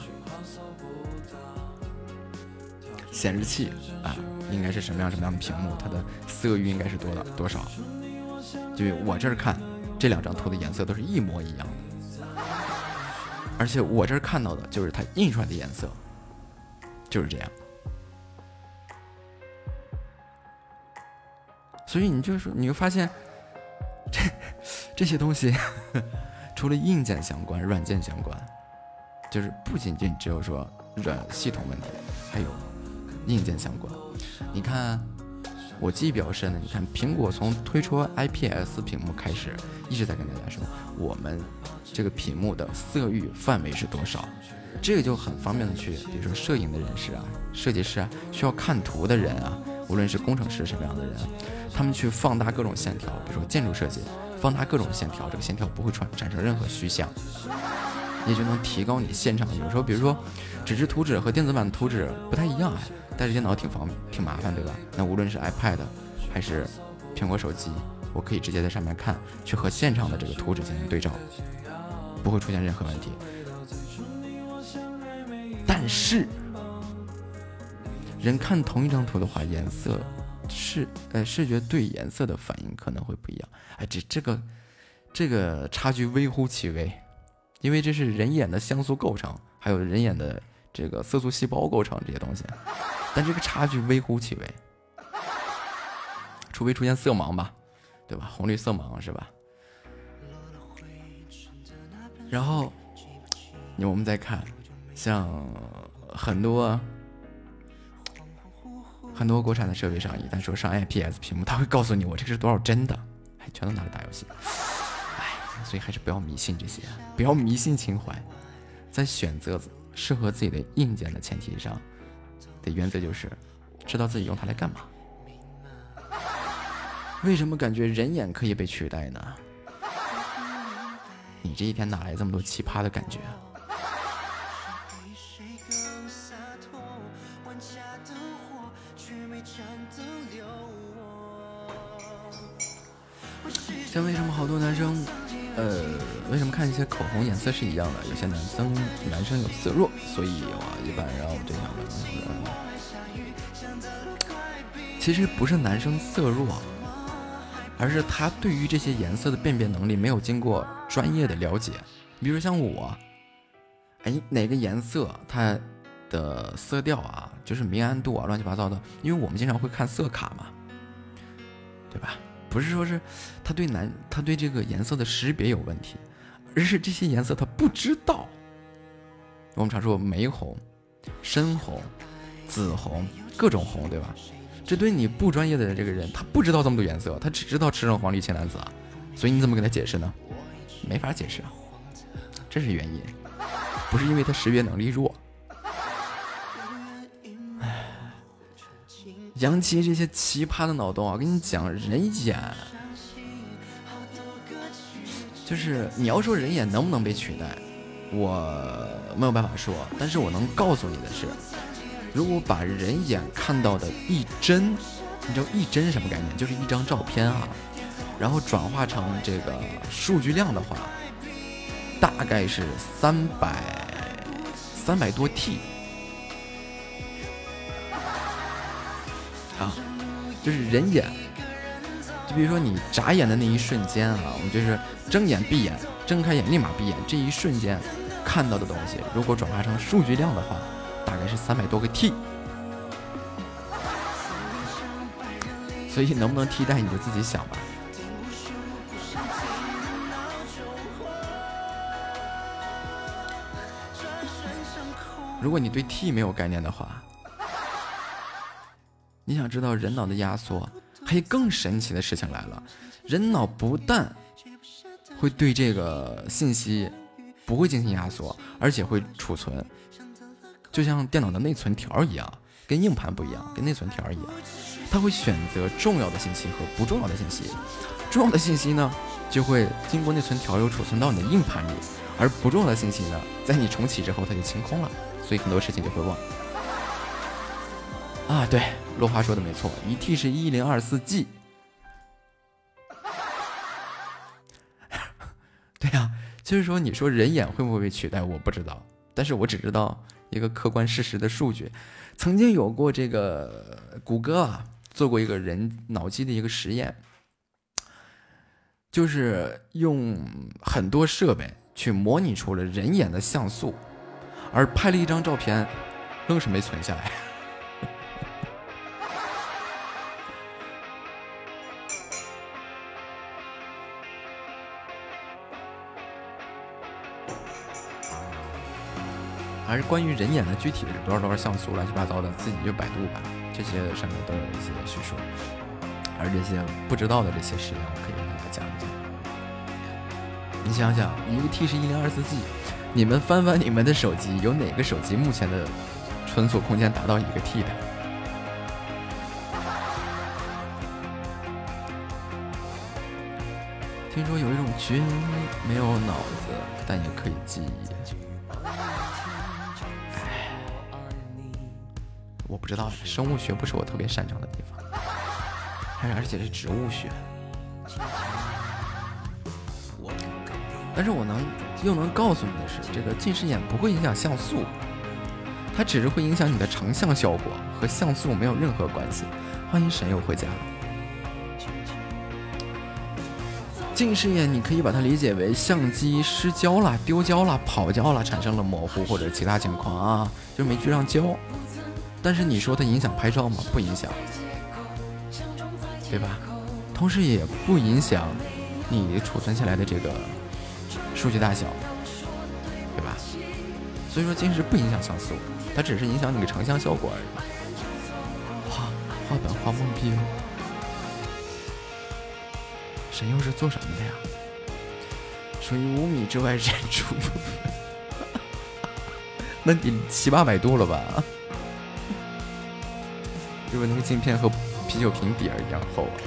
显示器啊，应该是什么样什么样的屏幕，它的色域应该是多的多少？就我这儿看，这两张图的颜色都是一模一样的，而且我这儿看到的就是它印出来的颜色，就是这样。所以你就是你会发现，这这些东西 除了硬件相关、软件相关，就是不仅仅只有说软系统问题，还有硬件相关。你看，我记忆比较深的，你看苹果从推出 IPS 屏幕开始，一直在跟大家说，我们这个屏幕的色域范围是多少，这个就很方便的去，比如说摄影的人士啊、设计师啊，需要看图的人啊，无论是工程师什么样的人。他们去放大各种线条，比如说建筑设计，放大各种线条，这个线条不会产产生任何虚像，也就能提高你现场。有时候，比如说纸质图纸和电子版图纸不太一样，哎，带着电脑挺方便，挺麻烦，对吧？那无论是 iPad 还是苹果手机，我可以直接在上面看，去和现场的这个图纸进行对照，不会出现任何问题。但是，人看同一张图的话，颜色。视呃视觉对颜色的反应可能会不一样，哎，这这个这个差距微乎其微，因为这是人眼的像素构成，还有人眼的这个色素细胞构成这些东西，但这个差距微乎其微，除非出现色盲吧，对吧？红绿色盲是吧？然后，你我们再看，像很多。很多国产的设备上，一旦说上 IPS 屏幕，它会告诉你我这个是多少帧的，还，全都拿来打游戏。哎，所以还是不要迷信这些，不要迷信情怀，在选择适合自己的硬件的前提上，的原则就是知道自己用它来干嘛。为什么感觉人眼可以被取代呢？你这一天哪来这么多奇葩的感觉啊？像为什么好多男生，呃，为什么看一些口红颜色是一样的？有些男生男生有色弱，所以我一般让我这样的。其实不是男生色弱，而是他对于这些颜色的辨别能力没有经过专业的了解。比如像我，哎，哪个颜色它的色调啊，就是明暗度啊，乱七八糟的，因为我们经常会看色卡嘛，对吧？不是说是他对男他对这个颜色的识别有问题，而是这些颜色他不知道。我们常说玫红、深红、紫红，各种红，对吧？这对你不专业的这个人，他不知道这么多颜色，他只知道赤橙黄绿青蓝紫啊。所以你怎么跟他解释呢？没法解释，这是原因，不是因为他识别能力弱。杨奇这些奇葩的脑洞啊，我跟你讲，人眼就是你要说人眼能不能被取代，我没有办法说。但是我能告诉你的是，如果把人眼看到的一帧，你知道一帧什么概念？就是一张照片啊，然后转化成这个数据量的话，大概是三百三百多 T。啊，就是人眼，就比如说你眨眼的那一瞬间啊，我们就是睁眼闭眼，睁开眼立马闭眼，这一瞬间看到的东西，如果转化成数据量的话，大概是三百多个 T。所以能不能替代你就自己想吧。如果你对 T 没有概念的话。你想知道人脑的压缩，还有更神奇的事情来了。人脑不但会对这个信息不会进行压缩，而且会储存，就像电脑的内存条一样，跟硬盘不一样，跟内存条一样，它会选择重要的信息和不重要的信息。重要的信息呢，就会经过内存条又储存到你的硬盘里，而不重要的信息呢，在你重启之后它就清空了，所以很多事情就会忘。啊，对，落花说的没错，一 T 是一零二四 G。对呀，就是说，你说人眼会不会被取代，我不知道，但是我只知道一个客观事实的数据，曾经有过这个谷歌啊做过一个人脑机的一个实验，就是用很多设备去模拟出了人眼的像素，而拍了一张照片，愣是没存下来。还是关于人眼的具体的多少多少像素，乱七八糟的，自己就百度吧。这些上面都有一些叙述，而这些不知道的这些实验，我可以跟大家讲一讲。你想想，一个 T 是一零二四 G，你们翻翻你们的手机，有哪个手机目前的存储空间达到一个 T 的？听说有一种菌没有脑子，但也可以记忆。我不知道，生物学不是我特别擅长的地方，而而且是植物学。但是我能又能告诉你的是，这个近视眼不会影响像素，它只是会影响你的成像效果，和像素没有任何关系。欢迎神友回家。近视眼你可以把它理解为相机失焦了、丢焦了、跑焦了，产生了模糊或者其他情况啊，就没聚上焦。但是你说它影响拍照吗？不影响，对吧？同时也不影响你储存下来的这个数据大小，对吧？所以说近视不影响像素，它只是影响你的成像效果而已。画，画本画懵逼了。神佑是做什么的呀？属于五米之外人畜。那你七八百度了吧？就是那个镜片和啤酒瓶底儿一样厚啊？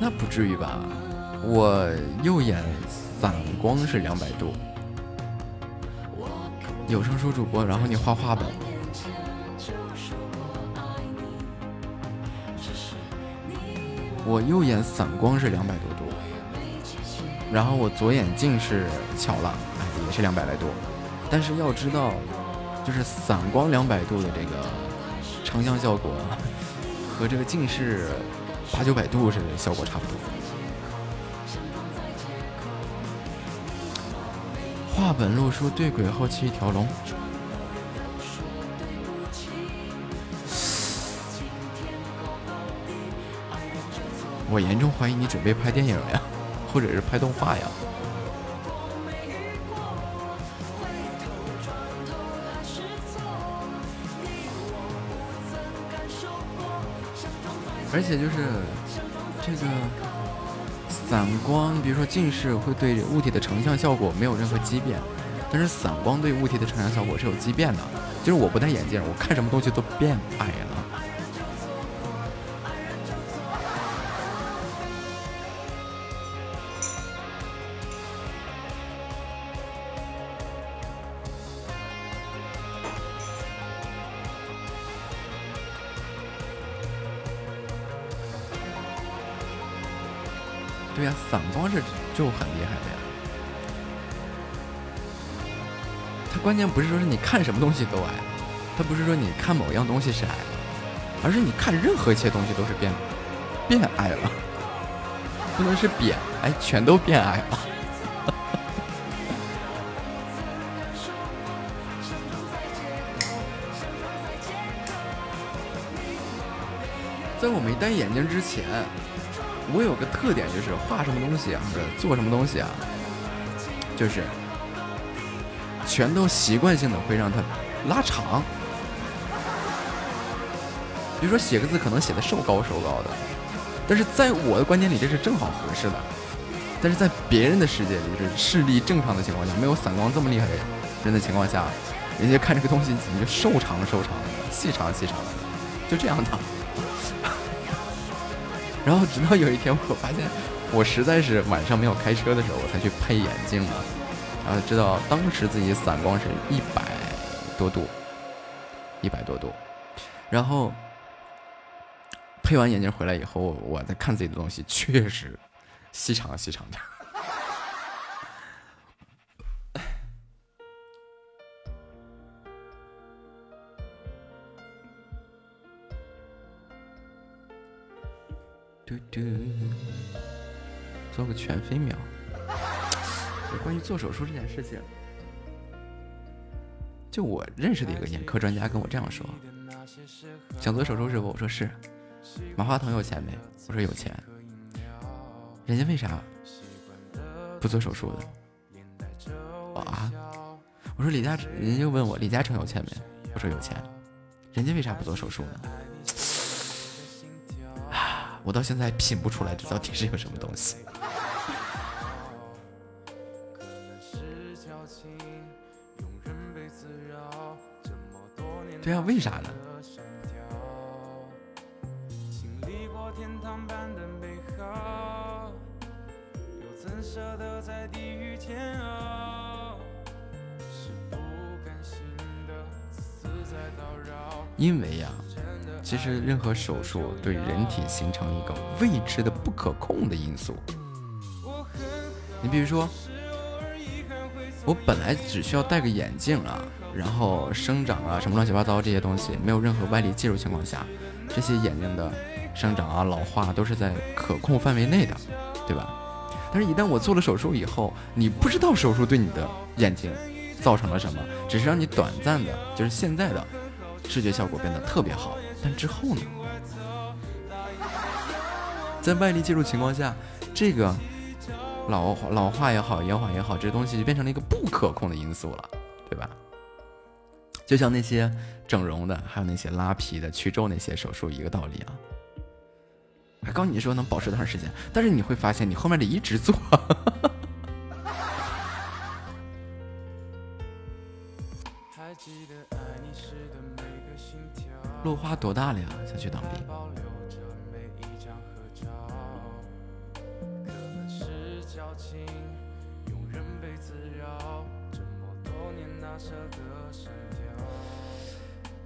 那不至于吧？我右眼散光是两百度，有声书主播，然后你画画本，我右眼散光是两百多度，然后我左眼近视巧了，哎，也是两百来度。但是要知道，就是散光两百度的这个成像效果，和这个近视八九百度是效果差不多。画本路书对轨后期一条龙，我严重怀疑你准备拍电影呀，或者是拍动画呀。而且就是这个散光，比如说近视会对物体的成像效果没有任何畸变，但是散光对物体的成像效果是有畸变的。就是我不戴眼镜，我看什么东西都变矮了。对呀、散光是就很厉害的呀。它关键不是说是你看什么东西都矮，它不是说你看某样东西是矮，而是你看任何一切东西都是变变矮了，不能是扁，哎，全都变矮了。在我没戴眼镜之前，我有个特点，就是画什么东西啊，或者做什么东西啊，就是全都习惯性的会让它拉长。比如说写个字，可能写的瘦高瘦高的，但是在我的观点里，这是正好合适的。但是在别人的世界里，就是视力正常的情况下，没有散光这么厉害的人的情况下，人家看这个东西怎么就瘦长瘦长的，细长细长的，就这样的。然后直到有一天，我发现我实在是晚上没有开车的时候，我才去配眼镜嘛。然后知道当时自己散光是一百多度，一百多度。然后配完眼镜回来以后，我在看自己的东西，确实细长细长的。嘟嘟，做个全飞秒。关于做手术这件事情，就我认识的一个眼科专家跟我这样说：想做手术是不？我说是。马化腾有钱没？我说有钱。人家为啥不做手术的？啊，我说李嘉，人家又问我李嘉诚有钱没？我说有钱。人家为啥不做手术呢？我到现在品不出来这到底是个什么东西。对啊，为啥呢？因为呀、其实任何手术对人体形成一个未知的、不可控的因素。你比如说，我本来只需要戴个眼镜啊，然后生长啊什么乱七八糟这些东西，没有任何外力介入情况下，这些眼睛的生长啊、老化都是在可控范围内的，对吧？但是，一旦我做了手术以后，你不知道手术对你的眼睛造成了什么，只是让你短暂的，就是现在的视觉效果变得特别好，但之后呢？在外力介入情况下，这个老老化也好，延缓也好，这东西就变成了一个不可控的因素了，对吧？就像那些整容的，还有那些拉皮的、去皱那些手术一个道理啊。还告诉你说能保持多长时间，但是你会发现你后面得一直做。落花多大了呀？想去当兵。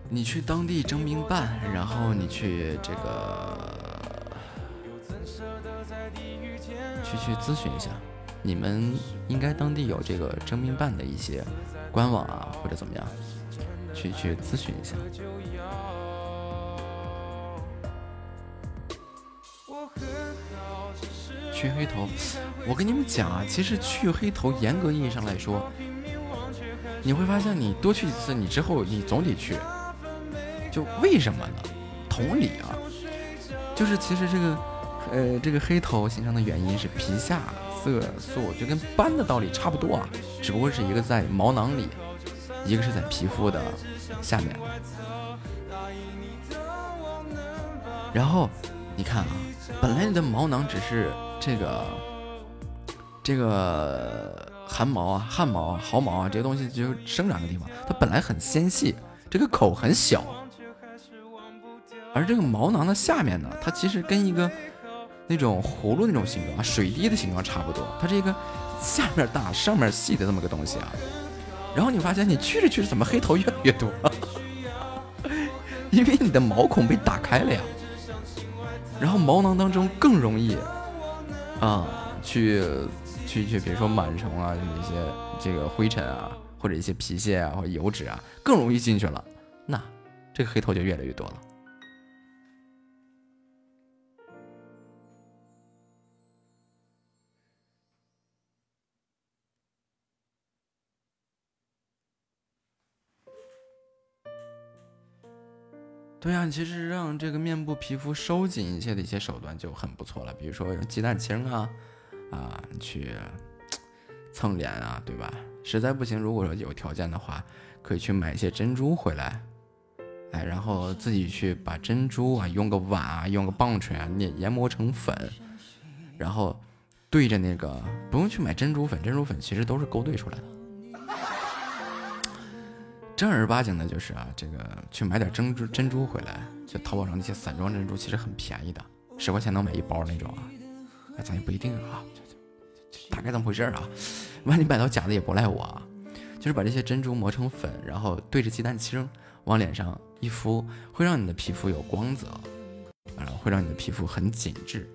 你去当地征兵办，然后你去这个？去去咨询一下，你们应该当地有这个征兵办的一些官网啊，或者怎么样，去去咨询一下。去黑头，我跟你们讲啊，其实去黑头严格意义上来说，你会发现你多去几次，你之后你总得去。就为什么呢？同理啊，就是其实这个呃这个黑头形成的原因是皮下色素，就跟斑的道理差不多啊，只不过是一个在毛囊里，一个是在皮肤的下面。然后你看啊，本来你的毛囊只是这个这个汗毛啊、汗毛啊、毫毛啊这些东西就生长的地方，它本来很纤细，这个口很小，而这个毛囊的下面呢，它其实跟一个那种葫芦那种形状啊、水滴的形状差不多，它是一个下面大、上面细的这么个东西啊。然后你发现你去着去着，怎么黑头越来越多？因为你的毛孔被打开了呀。然后毛囊当中更容易啊，去去去，比如说螨虫啊，一些这个灰尘啊，或者一些皮屑啊，或者油脂啊，更容易进去了。那这个黑头就越来越多了。对呀、其实让这个面部皮肤收紧一些的一些手段就很不错了，比如说用鸡蛋清啊，啊，去蹭脸啊，对吧？实在不行，如果说有条件的话，可以去买一些珍珠回来，哎，然后自己去把珍珠啊，用个碗啊，用个棒槌啊，研研磨成粉，然后对着那个，不用去买珍珠粉，珍珠粉其实都是勾兑出来的。正儿八经的，就是啊，这个去买点珍珠珍珠回来，就淘宝上那些散装珍珠，其实很便宜的，十块钱能买一包那种啊。哎，咱也不一定啊，大概怎么回事啊？万一买到假的也不赖我啊。就是把这些珍珠磨成粉，然后对着鸡蛋清往脸上一敷，会让你的皮肤有光泽，啊会让你的皮肤很紧致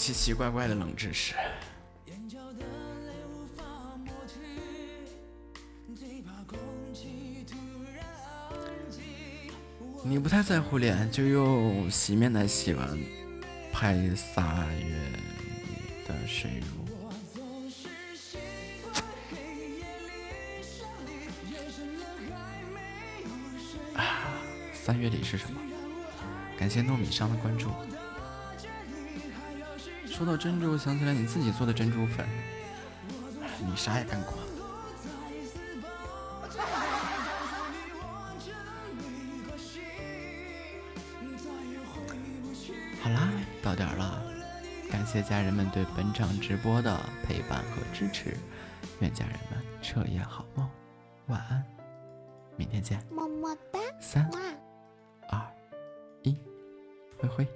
奇奇怪怪的冷知识。你不太在乎脸，就用洗面奶洗完，拍仨月的水乳。啊，三月里是什么？感谢糯米上的关注。说到珍珠，想起来你自己做的珍珠粉，你啥也干过。好啦，到点儿了，感谢家人们对本场直播的陪伴和支持，愿家人们彻夜好梦，晚安，明天见，么么哒，三哇。二一，挥挥。